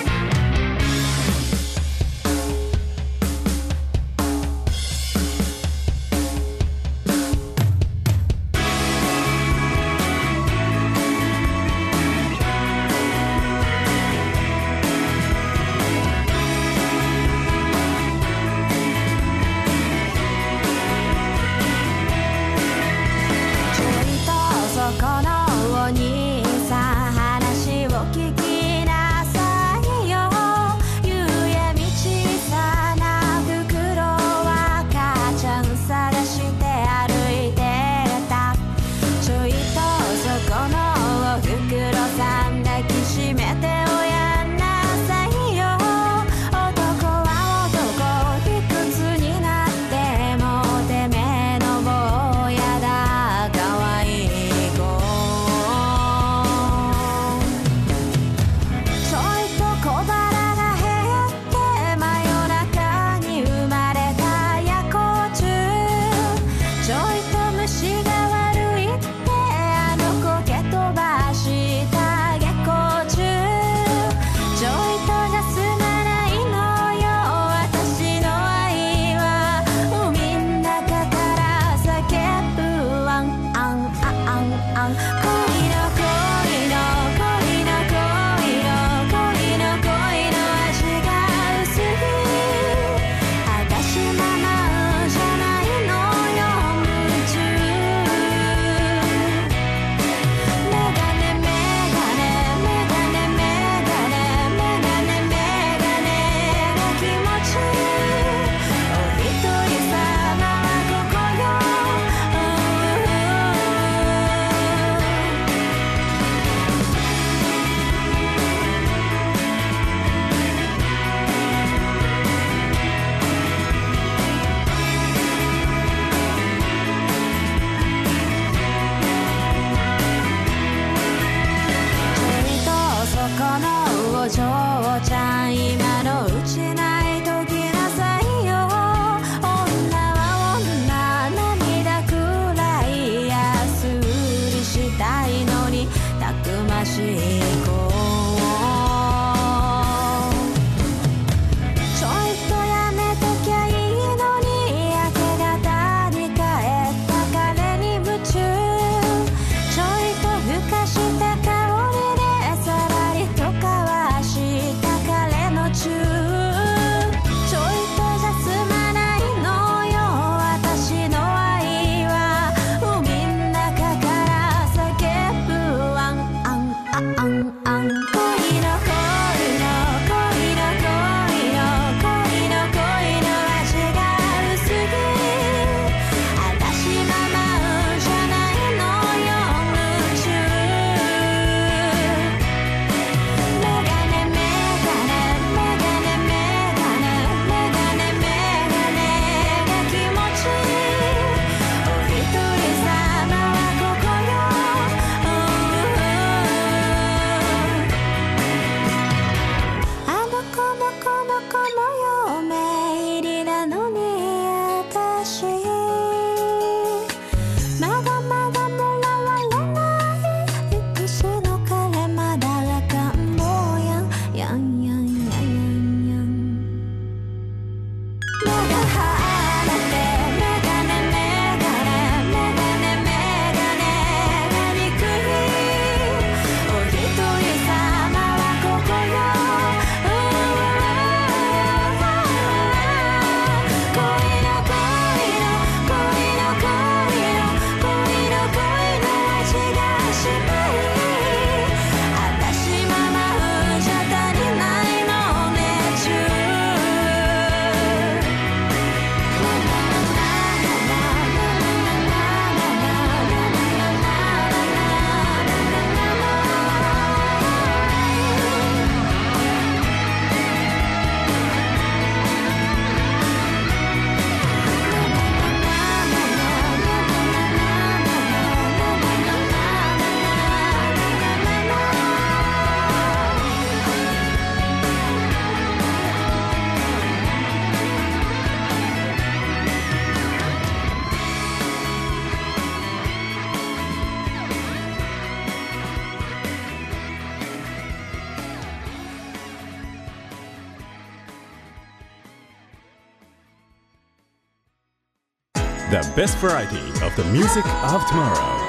best variety of the music of tomorrow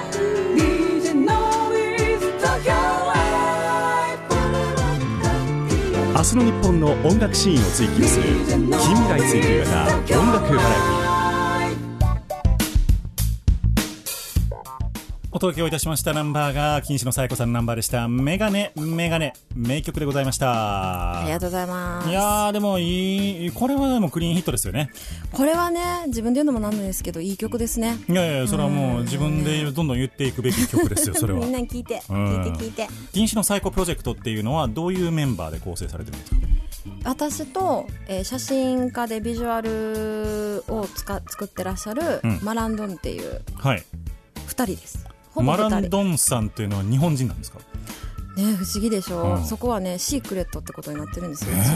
明日の日本の音楽シーンを追求する近未来追求型音楽バラエティ届けをいたしましたナンバーが金子の紗友子さんのナンバーでした。メガネメガネ名曲でございました。ありがとうございます。いやーでもいいこれはでもクリーンヒットですよね。これはね自分で言うのもなんですけどいい曲ですね。いやいやそれはもう自分でどんどん言っていくべき曲ですよ それは。みんなに聞いてうん。聞いて聞いて。金子のサイコプロジェクトっていうのはどういうメンバーで構成されてるんですか？私と、えー写真家でビジュアルをつか作ってらっしゃる、うん。マランドンっていうはい。2人です。ほぼ2人マランドンさんっていうのは日本人なんですか？ね不思議でしょ、うん。そこはねシークレットってことになってるんですよ、え一応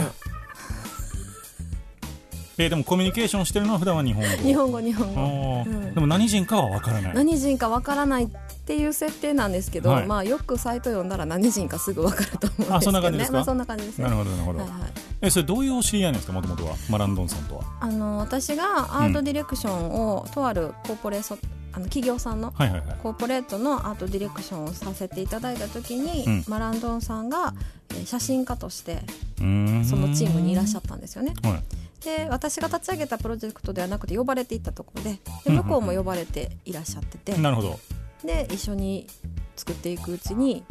えーでもコミュニケーションしてるのは普段は日本語。日本語日本語。うん。でも何人かは分からない。何人かわからないっていう設定なんですけど、はい。まあよくサイト読んだら何人かすぐわかると思うんですけどね。あそんな感じですか？まあそんな感じですね。なるほどなるほど、はいはい。えそれどういうお知り合いなんですかもともとは？マランドンさんとは。あの私がアートディレクションを、とあるコーポレーションあの企業さんのコーポレートのアートディレクションをさせていただいた時に、うん。マランドンさんがえー写真家としてそのチームにいらっしゃったんですよね。はい。で私が立ち上げたプロジェクトではなくて呼ばれていったところでうんうんで向こうも呼ばれていらっしゃってて、なるほど。で一緒に作っていくうちに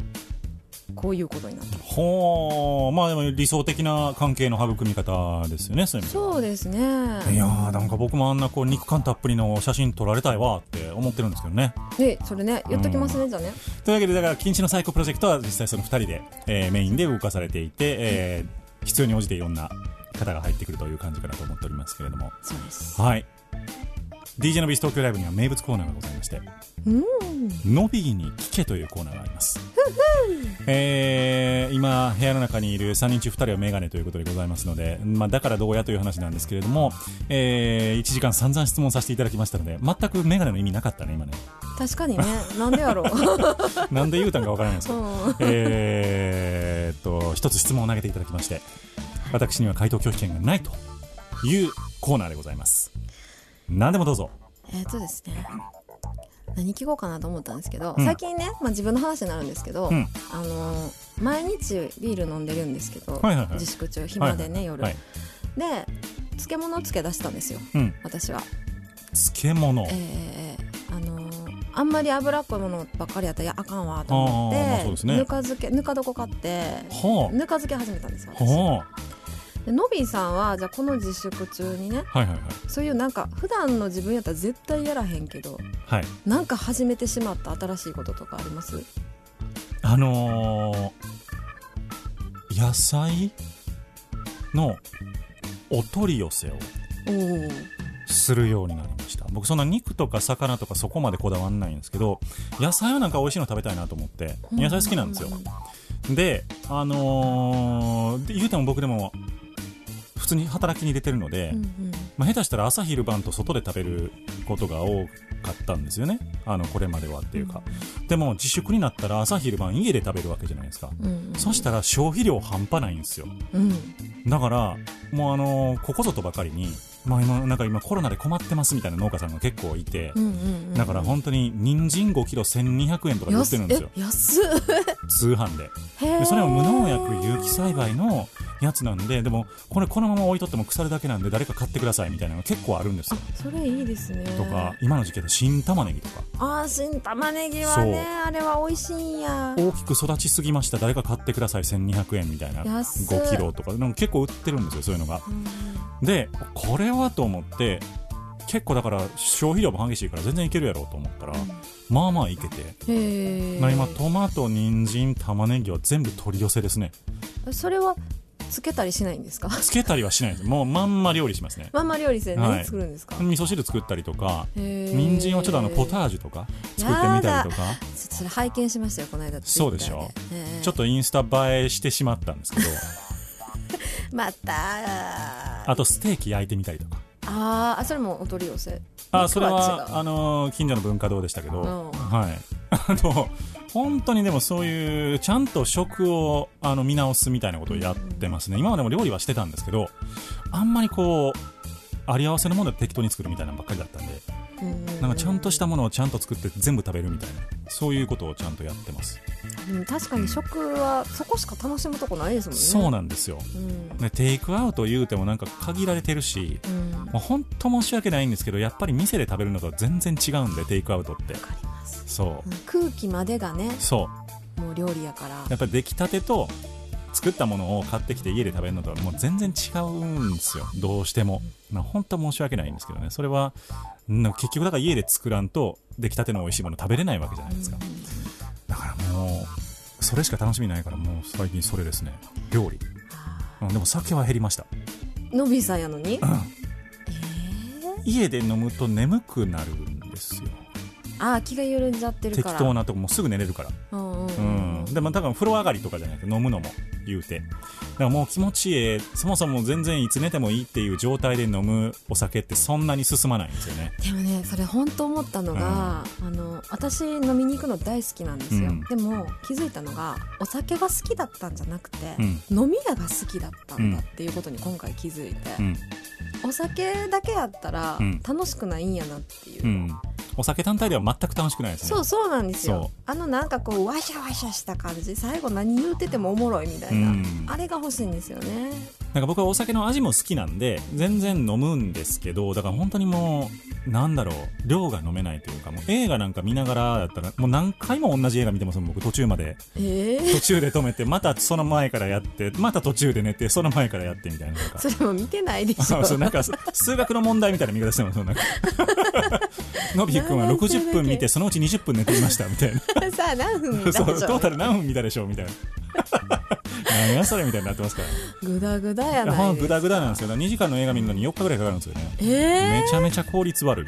こういうことになったほー。まあでも理想的な関係の育み方ですよねそういう意味では。そうですね。いやーなんか僕もあんなこう肉感たっぷりの写真撮られたいわって思ってるんですけどね。でそれね言っときますね、じゃあね。というわけでだから禁止のサイコプロジェクトは実際その2人で、えーメインで動かされていて、えー必要に応じていろんな方が入ってくるという感じかなと思っておりますけれども。そうです。はい DJ のビス東京ライブには名物コーナーがございましてうん。のびに聞けというコーナーがあります。えー今、部屋の中にいる3人中2人はメガネということでございますので、まあ、だからどうやという話なんですけれども、え1時間散々質問させていただきましたので、全くメガネの意味なかったね、今ね。確かにね。なんでやろう、なんで言うたんかわからないんです。けど、うん。えーっと、一つ質問を投げていただきまして、私には回答拒否権がないというコーナーでございます。何でもどうぞ。えっとですね何聞こうかなと思ったんですけど、うん最近ね、まあ、自分の話になるんですけど、うんあのー毎日ビール飲んでるんですけど、はいはいはい自粛中暇でね、夜、はい。で漬物をつけ出したんですようん。私は漬物。えーあのーあんまり脂っこいものばっかりやったらあかんわと思って、あーまあそうですねぬか漬けぬか床買ってはぬか漬け始めたんですよあ。私はでのびーさんはじゃあこの自粛中にねあ。はいはいはい。そういうなんか普段の自分やったら絶対やらへんけどはい。なんか始めてしまった新しいこととかあります？あのー野菜のお取り寄せをするようになりました僕そんな肉とか魚とかそこまでこだわんないんですけど野菜はなんか美味しいの食べたいなと思って野菜好きなんですよであのーで言うても僕でも普通に働きに出てるので、うんうん。まあ、下手したら朝昼晩と外で食べることが多かったんですよね。あのこれまではっていうか、でも自粛になったら朝昼晩家で食べるわけじゃないですか、うんそしたら消費量半端ないんですよ。うん。だからもうあのここぞとばかりに、まあ、今なんか今コロナで困ってますみたいな農家さんが結構いて、うんうんうんだから本当に人参5キロ1200円とかで売ってるんですよ。え 安っ。通販で。でそれは無農薬有機栽培のやつなんででもこれこのまま置いとっても腐るだけなんで誰か買ってくださいみたいなのが結構あるんですよ。それいいですね。とか今の時期だと新玉ねぎとか。あー新玉ねぎはねあれは美味しいんや。大きく育ちすぎました。誰か買ってください？1200円みたいな。安っ5キロとか。なんか結構売ってるんですよそういうのが。でこれはと思って結構だから消費量も激しいから全然いけるやろうと思ったら、まあまあいけて、今トマト人参玉ねぎは全部取り寄せですね。それはつけたりしないんですか？つけたりはしないです。もうまんま料理しますね。まんま料理してはい。何作るんですか、味噌汁作ったりとか人参をちょっとあのポタージュとか作ってみたりとか。そそれ拝見しましたよこの間そうでしょ。ちょっとインスタ映えしてしまったんですけど。またあとステーキ焼いてみたりとか。あーあそれもお取り寄せ？あそれ肉はあのー近所の文化堂でしたけど、うん。はいあの本当にでもそういうちゃんと食をあの見直すみたいなことをやってますね、今までも料理はしてたんですけどあんまりこうあり合わせのもので適当に作るみたいなのばっかりだったんでうん。なんかちゃんとしたものをちゃんと作って全部食べるみたいなそういうことをちゃんとやってます、うん確かに食はそこしか楽しむとこないですもんね。そうなんですよ。うん。でテイクアウト言うてもなんか限られてるしうん。わもう本当申し訳ないんですけどやっぱり店で食べるのとは全然違うんでテイクアウトって。かります。そう。うん。空気までがねそう。もう料理やから。やっぱり出来たてと作ったものを買ってきて家で食べるのとはもう全然違うんですよ。どうしても、まあ、本当申し訳ないんですけどね。それは結局だから家で作らんと出来たての美味しいもの食べれないわけじゃないですか。だからもうそれしか楽しみないからもう最近それですね。料理、うん、でも酒は減りました。のびさんやのに？家で飲むと眠くなるんですよああ気が緩んじゃってる適から。当なとこもうすぐ寝れるから。うんうんううん。ん、でも多分風呂上がりとかじゃないと飲むのも言うて。だからもう気持ちいい。そもそも全然いつ寝てもいいっていう状態で飲むお酒ってそんなに進まないんですよね。でもねそれ本当思ったのが、あの私飲みに行くの大好きなんですよ、うん。でも気づいたのがお酒が好きだったんじゃなくて、うん。飲み屋が好きだったんだっていうことに今回気づいて、うん。お酒だけやったらうん。楽しくないんやなっていう、うん。お酒単体では全く楽しくないですね。そうそうなんですよ。あのなんかこうワシャワシャした感じ。最後何言うててもおもろいみたいな、うん。あれが欲しいんですよね。なんか僕はお酒の味も好きなんで全然飲むんですけどだから本当にもうなんだろう量が飲めないというかもう映画なんか見ながらだったらもう何回も同じ映画見てますもん僕途中まで。ええ途中で止めてまたその前からやってまた途中で寝てその前からやってみたいな。それも見てないでしょ。そうなんか数学の問題みたいな見方してますよなんか。のびひくんは60分見てそのうち20分寝ていましたみたいな。さあ何分見たそうでしょトータル何分見たでしょう？みたいな。何やそれみたいになってますか？らグダグダやない。ですかほんグダグダなんですよ。だから2時間の映画見るのに4日ぐらいかかるんですよね。ええめちゃめちゃ効率悪い。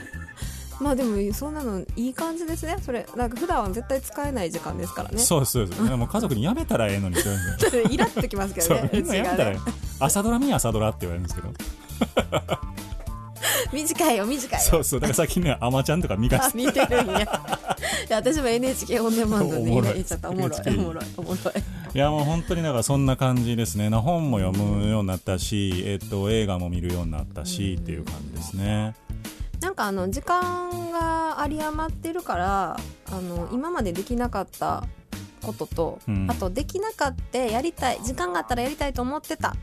まあでもそんなのいい感じですね。それなんか普段は絶対使えない時間ですからね。そうですそうです。もう家族にやめたらええのにって言われるん イラっときますけそうどねみんなやめたらええ。ね朝ドラ見朝ドラって言われるんですけど 短いよ短い。よそうそうだから最近ねあまちゃんとか見かあ見てるんや。私も NHK オンデマンドでおもろい。言っちゃった。おもろいおもろいおもろい。いやもう本当にだからそんな感じですね。な本も読むようになったし、えっと、映画も見るようになったし、っていう感じですね。なんかあの時間が有り余ってるからあの今までできなかったことと、うん。あとできなかったやりたい時間があったらやりたいと思ってた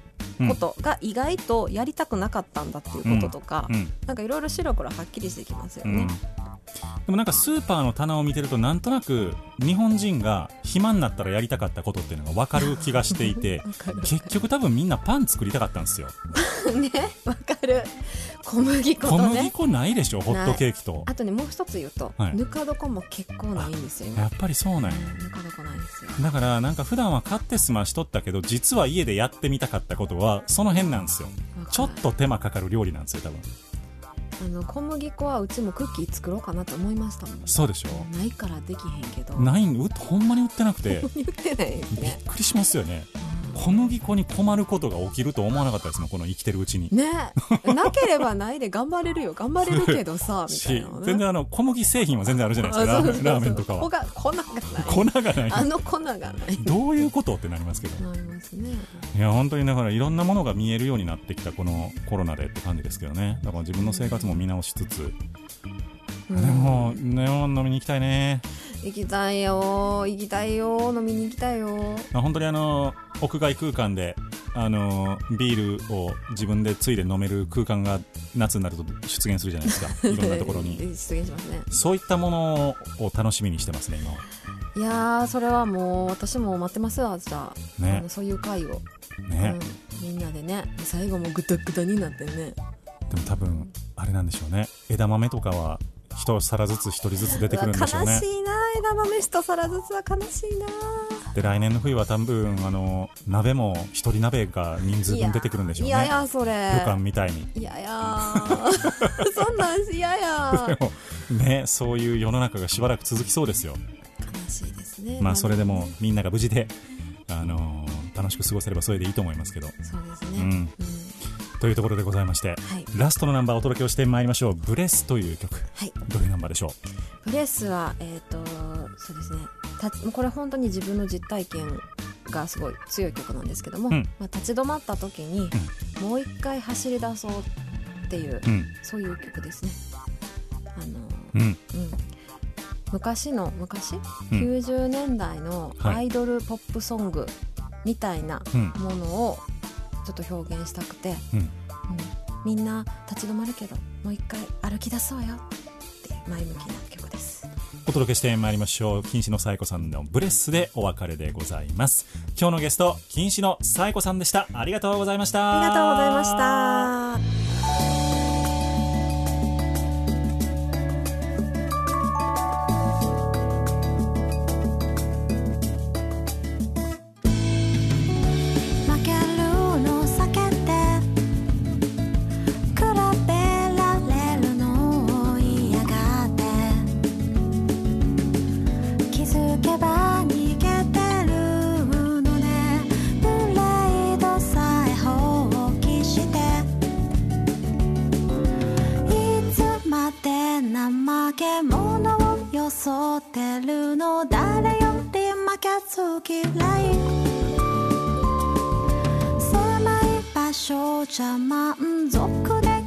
ことが意外とやりたくなかったんだっていうこととか、うん。なんかいろいろ白黒はっきりしてきますよね。うん、で。もなんかスーパーの棚を見てるとなんとなく日本人が暇になったらやりたかったことっていうのが分かる気がしていて 結局多分みんなパン作りたかったんですよ。ねわかる。小麦粉ね。麦粉ないでしょホットケーキと。あとねもう一つ言うと、はい。ぬか床も結構ないんですよ。今やっぱりそうなんや。うんぬか床ないんですよ。だからなんか普段は買って済ましとったけど実は家でやってみたかったことはその辺なんですよ。ちょっと手間かかる料理なんですよ多分あの小麦粉はうちもクッキー作ろうかなと思いましたもん。そうでしょないからできへんけど。ないほんまに売ってなくて。言ってないですびっねくりしますよね小麦粉に困ることが起きると思わなかったですもんこの生きてるうちに。ね。えなければないで頑張れるよ。頑張れるけどさ みたいしなね。全然あの小麦製品は全然あるじゃないですか。ラーメンとかは。粉が粉がない。粉がない。あの粉がない。どういうことってなりますけど。なりますね。いや本当にだからいろんなものが見えるようになってきたこのコロナでって感じですけどね。だから自分の生活も見直しつつ、でもネオン飲みに行きたいね。行きたいよ行きたいよ飲みに行きたいよあ本当にあの屋外空間であのビールを自分でついで飲める空間が夏になると出現するじゃないですか。いろんなところに。出現しますね。そういったものを楽しみにしてますね今。はいやーそれはもう私も待ってますわじゃあ,、ね。そういう会を、ね、うん、みんなでね。最後もグタグタになってね。でも多分あれなんでしょうね。枝豆とかは一皿ずつ一人ずつ出てくるんでしょうね。悲しいな枝豆一皿ずつは悲しいなで来年の冬は多分あの鍋も一人鍋が人数分出てくるんでしょうね。いやいやそれ。旅館みたいに。いやいや。そんなん嫌や でもねそういう世の中がしばらく続きそうですよ。悲しいですね。まあそれでもみんなが無事で、あのー楽しく過ごせればそれでいいと思いますけど。そうですね、うん。うんというところでございまして、はい。ラストのナンバーをお届けをしてまいりましょう「ブレス」という曲。はい。どういうナンバーでしょプレスはえっ、とそうですね。たこれ本当に自分の実体験がすごい強い曲なんですけども、うん。まあ、立ち止まった時に、もう一回走り出そうっていう、ううん。そういう曲ですね。あの、うん。うん、昔の昔、うん。90年代のはい。アイドルポップソングみたいなうん。ものをちょっと表現したくて、うん。うん。みんな立ち止まるけどもう一回歩き出そうよって前向きな曲です。お届けしてまいりましょう。金子のサイコさんの「ブレス」でお別れでございます。今日のゲスト金子のサイコさんでした。ありがとうございました。ありがとうございましたまで怠け者を装ってるの。誰より負けず嫌い。狭い場所じゃ満足で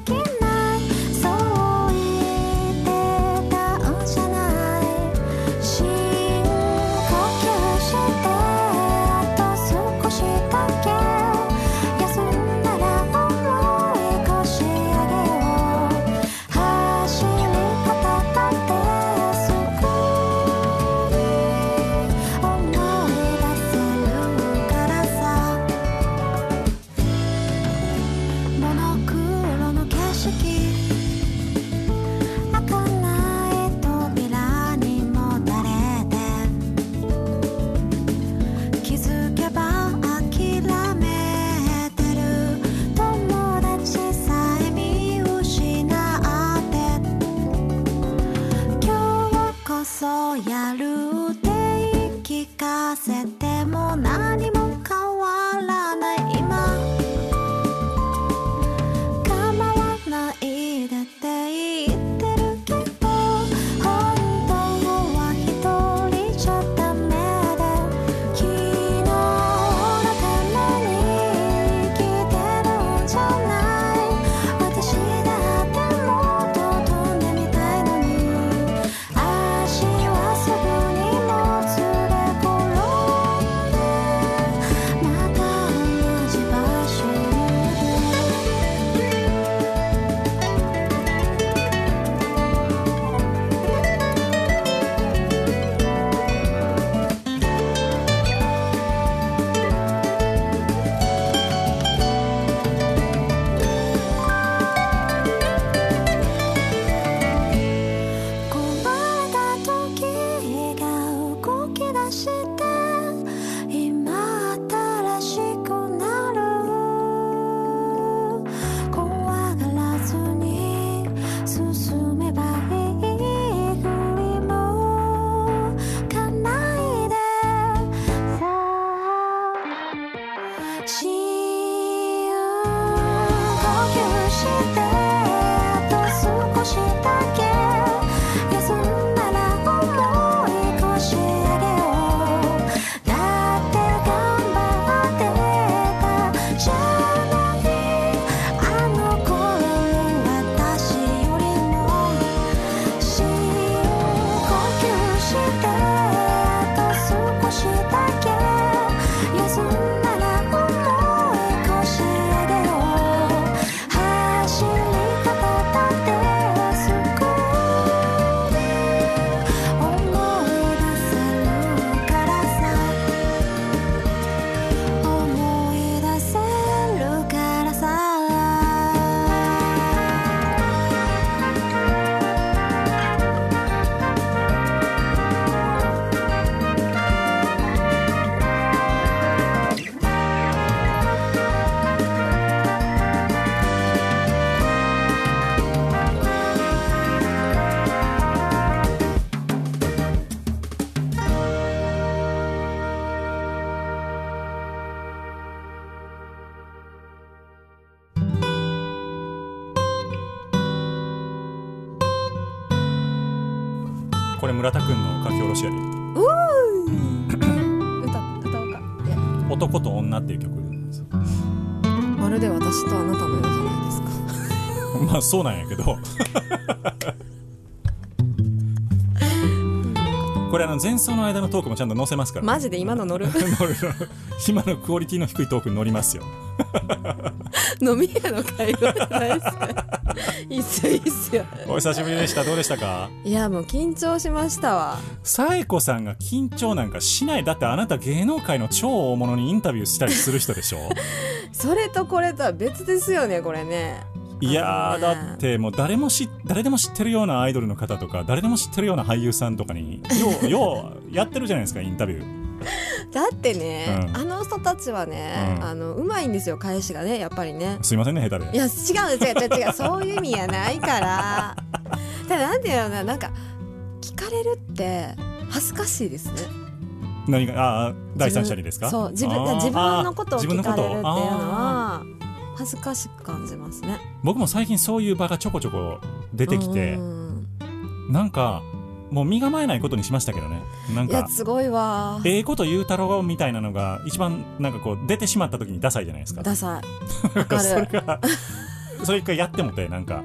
まあそうなんやけど。これあの前奏の間のトークもちゃんと載せますから、マジで今の乗る？乗る。今のクオリティの低いトークに乗りますよ。飲み屋の会話じゃないですかいいっすよいいっすよ。お久しぶりでした。どうでしたか？いやもう緊張しましたわ。サエコさんが緊張なんかしない。だってあなた芸能界の超大物にインタビューしたりする人でしょ？それとこれとは別ですよねこれねいやだってもう誰もし誰でも知ってるようなアイドルの方とか誰でも知ってるような俳優さんとかによう ようやってるじゃないですかインタビュー。だってね、うん。あの人たちはね、うん。あのうまいんですよ返しがねやっぱりね。すいませんね下手で。いや違う違う違う違うそういう意味やないから。ただなんていうのななんか聞かれるって恥ずかしいですね。何がああ第三者にですか？そう自分自分のことを聞かれるっていうのあは恥ずかしく感じますね。ー僕も最近そういう場がちょこちょこ出てきてうん。なんかもう身構えないことにしましたけどね。なんかいやすごいわ。ええこと言うたろうみたいなのが一番なんかこう出てしまった時にダサいじゃないですか。ダサい。わかそれる。がそれ一回やってもてなんか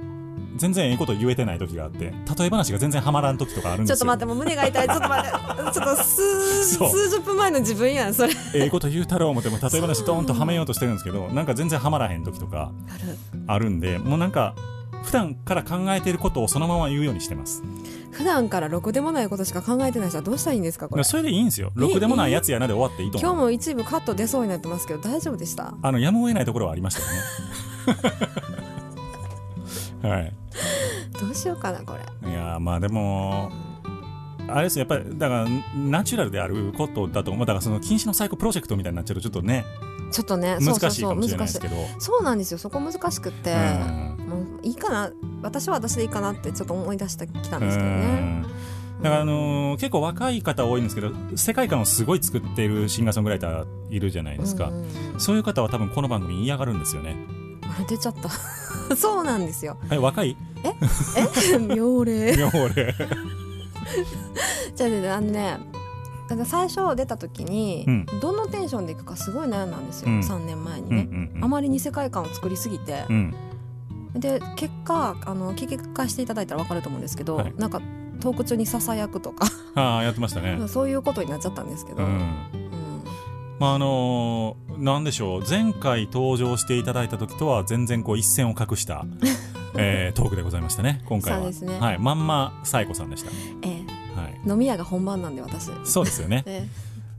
全然ええこと言えてない時があって例え話が全然ハマらん時とかあるんですよ。ちょっと待ってもう胸が痛い。ちょっと待って。ちょっと数数十分前の自分やんそれ。ええこと言うたろう思っても例え話ドーンとはめようとしてるんですけどなんか全然ハマらへん時とかあるんでもうなんか普段から考えていることをそのまま言うようにしてます。普段からろくでもないことしか考えてない人はどうしたらいいんですかこれ。それでいいんですよ。ろくでもないやつやなで終わっていいと思う。今日も一部カット出そうになってますけど大丈夫でした？あのやむを得ないところはありましたよね。はい どうしようかなこれ。いやーまあでもあれですよやっぱりだからナチュラルであることだと思う。だからその禁止の最高プロジェクトみたいになっちゃうとちょっとねちょっとね難しいかもしれないですけど。そうなんですよそこ難しくって。うん。もういいかな私は私でいいかなってちょっと思い出してきたんうですけどね。ん。だからあのー結構若い方多いんですけど世界観をすごい作っているシンガーソングライターいるじゃないですか、うんうん。そういう方は多分この番組嫌がるんですよね。あ出ちゃった そうなんですよ。え若い？え？妙齢。妙齢。じゃあねあのねだから最初出た時に、うん。どのテンションでいくかすごい悩んだんですよ、うん。3年前にうんうね、んうん。あまりに世界観を作りすぎて。う、ん。で結果あの聞き返していただいたら分かると思うんですけど、はい。なんかトーク中にささやくとか。ああやってましたね。そういうことになっちゃったんですけど、うんうんまああのーなんでしょう。前回登場していただいた時とは全然こう一線を画した、えートークでございましたね。今回は。ね。はい、まんまサイコさんでした、えはい、え飲み屋が本番なんで私、そうですよね。え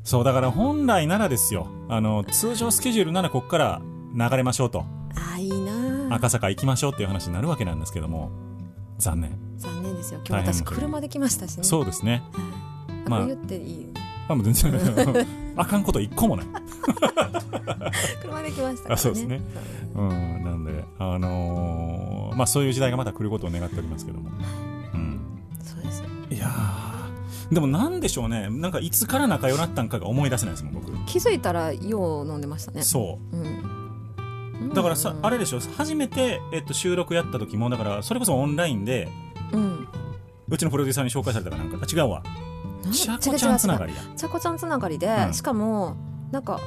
そうだから本来ならですよ。あの通常スケジュールならここから流れましょうと。えああいいなあ。赤坂行きましょうっていう話になるわけなんですけども。残念。残念ですよ。今日私車で来ましたしね。そうですね。あまあ。言っていいあもう全然。あかんこと一個もない。車で来ましたからね。あそうですね。う。んなんであのーまあそういう時代がまた来ることを願っておりますけども。うん。そうですいやーでもなんでしょうね。なんかいつから仲良くなったんかが思い出せないですもん僕。気づいたらよう飲んでましたね。そう。うん。だからさ、うん。あれでしょ？初めて、えっと、収録やった時もだからそれこそオンラインでうん。うちのプロデューサーに紹介されたかなんか。あ違うわちゃこちゃんつながりやちゃこちゃんつながりで、うん。しかもなんか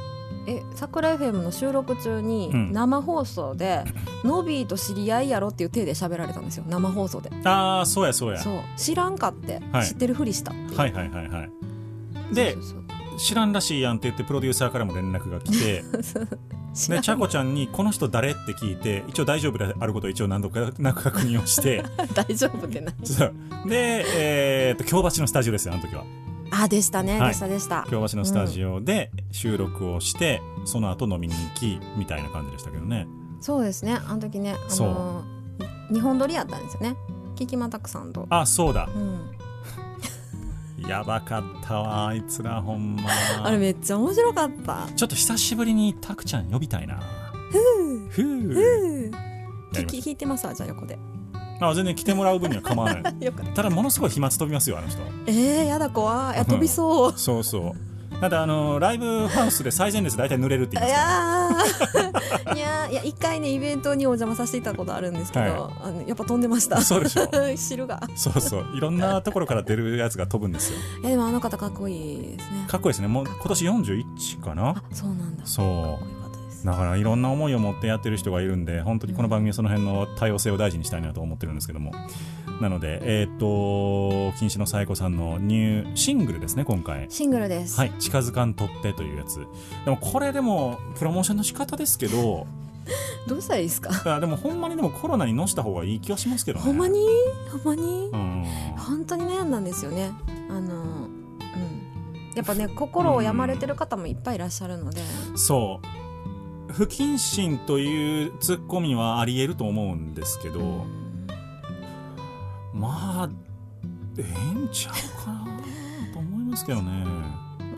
え桜 FM の収録中にうん。生放送で、ノビーと知り合いやろっていう体で喋られたんですよ。生放送で。ああそうやそうや。そう。知らんかって、はい。知ってるふりしたはいはいはいはい。で知らんらしいやんって言ってプロデューサーからも連絡が来て でちゃこちゃんにこの人誰？って聞いて一応大丈夫であることを一応何度かなく確認をして。大丈夫ってなそう。で、えーっと京橋のスタジオですよあの時は。あでしたね、はい。でしたでした。京橋のスタジオで収録をして、その後飲みに行きみたいな感じでしたけどね。そうですね。あの時ねあの日本撮りやったんですよね。キキマタクさんと。あそうだ。うん、やばかったわあいつらほんま。あれめっちゃ面白かった。ちょっと久しぶりにタクちゃん呼びたいな。ふう。う。んや聞いてますわじゃあ横で。あ全然来てもらう分には構わない。た。ただものすごい飛沫飛びますよあの人。えー、やだ怖い。いや飛びそう。そうそうなん。だあのライブハウスで最前列大体濡れるってい言いますかやー。いやー いや一回ねイベントにお邪魔させていたことあるんですけど、はあのやっぱ飛んでました。そうでしょ 汁が。そうそう。いろんなところから出るやつが飛ぶんですよ。いやでもあの方かっこいいですね。かっこいいですね。もう今年41かな？あそうなんだ。そう。だからいろんな思いを持ってやってる人がいるんで本当にこの番組はその辺の多様性を大事にしたいなと思ってるんですけどもなのでえーっと禁止のサイコさんのニューシングルですね今回。シングルです、はい近づかんとってというやつ。でもこれでもプロモーションの仕方ですけど。どうしたらいいですか？あでもほんまにでもコロナにのした方がいい気はしますけどね。ほんまに？ほんまに？うん。本当に悩んだんですよね。あのうん。やっぱね心を病まれてる方もいっぱいいらっしゃるので、そう。不謹慎というツッコミはありえると思うんですけど、うんまあええんちゃうかなと思いますけどね。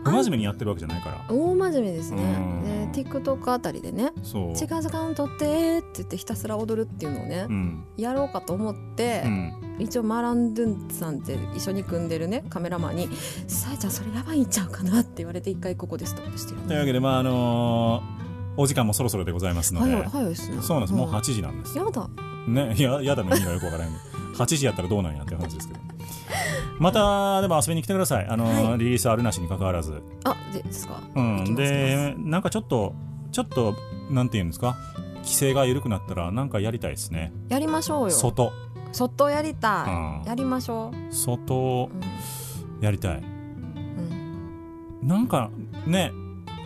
不真面目にやってるわけじゃないから。大真面目ですうん。ねで TikTok あたりでねそう「近づかんとって」って言ってひたすら踊るっていうのをね、うん。やろうかと思ってう、ん。一応マーラン・ドゥンさんって一緒に組んでるねカメラマンに「さえちゃんそれやばいんちゃうかな?」って言われて一回ここでストップしてる。というわけでまああのーお時間もそろそろでございますので、早い早いですね。そうなんです。もうはい8時なんですやだねいややだの意味がよくわからない8時やったらどうなんやって話ですけど。またでも遊びに来てください。あのーはい。リリースあるなしに関わらず。あでですか？うん、でなんかちょっとちょっとなんていうんですか？規制が緩くなったらなんかやりたいですね。やりましょうよ。外。外やりたうん。いやりましょ外う、うん。やりたい。うん、なんかね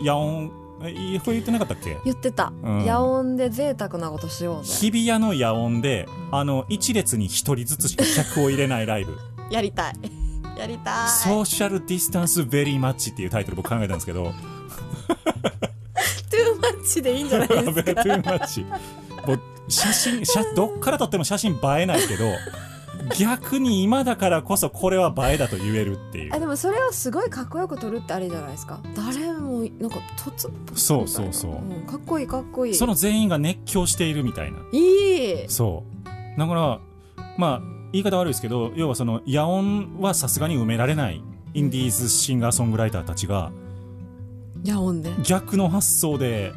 野音えいいこれ言ってなかったっけ？言ってた、うん。野音で贅沢なことしようぜ。日比谷の野音であの一列に一人ずつしか客を入れないライブ。やりたい。やりたい。ソーシャルディスタンスベリーマッチっていうタイトル僕考えたんですけど。トゥーマッチでいいんじゃないですベか？トゥーマッチもう写真写どっから撮っても写真映えないけど逆に今だからこそこれは映えだと言えるっていう。あでもそれをすごいかっこよく撮るってあれじゃないですか？誰もなんか突っそうそうそう。うん、かっこいいかっこいい。その全員が熱狂しているみたいな。いい。そう。だからまあ言い方悪いですけど要はその野音はさすがに埋められないインディーズシンガーソングライターたちが野音で。逆の発想で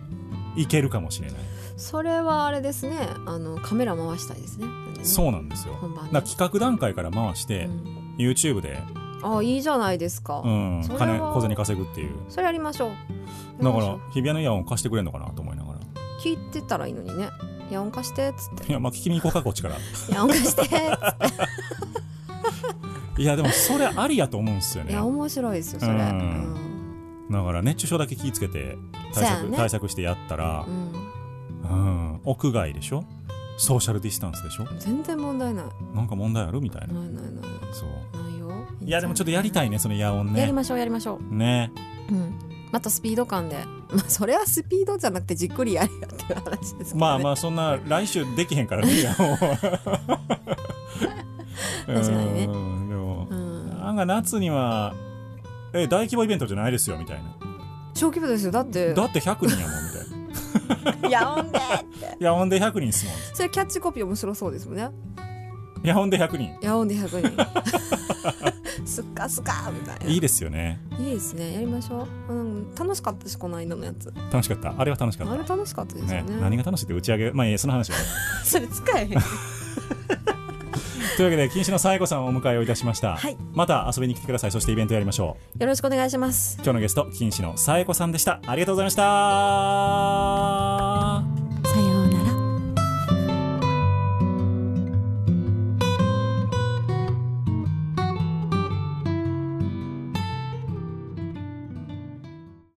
いけるかもしれない。それはあれですね。あのカメラ回したいですね。ね。そうなんですよ。本番で。だから企画段階から回して、うん。YouTube で、あいいじゃないですか、うん、金小銭稼ぐっていう。それやりましょう。だから日比谷の野音貸してくれんのかなと思いながら。聞いてたらいいのにね。野音貸してっつって。いやまあ聞きに行こうかこっちから。野音貸してっつって。いやでもそれありやと思うんですよね。いや面白いですよそれ。ううん。ん、だから熱中症だけ気ぃつけて対策,、ね。対策してやったらう、ん。うん、屋外でしょ？ソーシャルディスタンスでしょ？全然問題ない。なんか問題ある？みたいな。ないないない。そうよいやでもちょっとやりたいねその野音ね。やりましょうやりましょね。う、うん、またスピード感で。まあそれはスピードじゃなくてじっくりやるよっていう話ですけど、ね、まあまあそんな来週できへんからね 確かにね。うんでもうん。なんか夏にはえ大規模イベントじゃないですよみたいな。小規模ですよ。だって。だって100人やもんみたいな。野音でって。野音で100人っすもん。それキャッチコピー面白そうですもんね野音で100人。野音で100人。スッカスカみたいな。いいですよね。いいですね。やりましょう、うん、楽しかったしこの間のやつ。楽しかった。あれは楽しかった。あれ楽しかったですよね。ね。何が楽しいって打ち上げ。まあその話は。それ使えへん。というわけで禁止の最後さんをお迎えをいたしました、はい。また遊びに来てください。そしてイベントやりましょう。よろしくお願いします。今日のゲスト禁止のさえこさんでした。ありがとうございました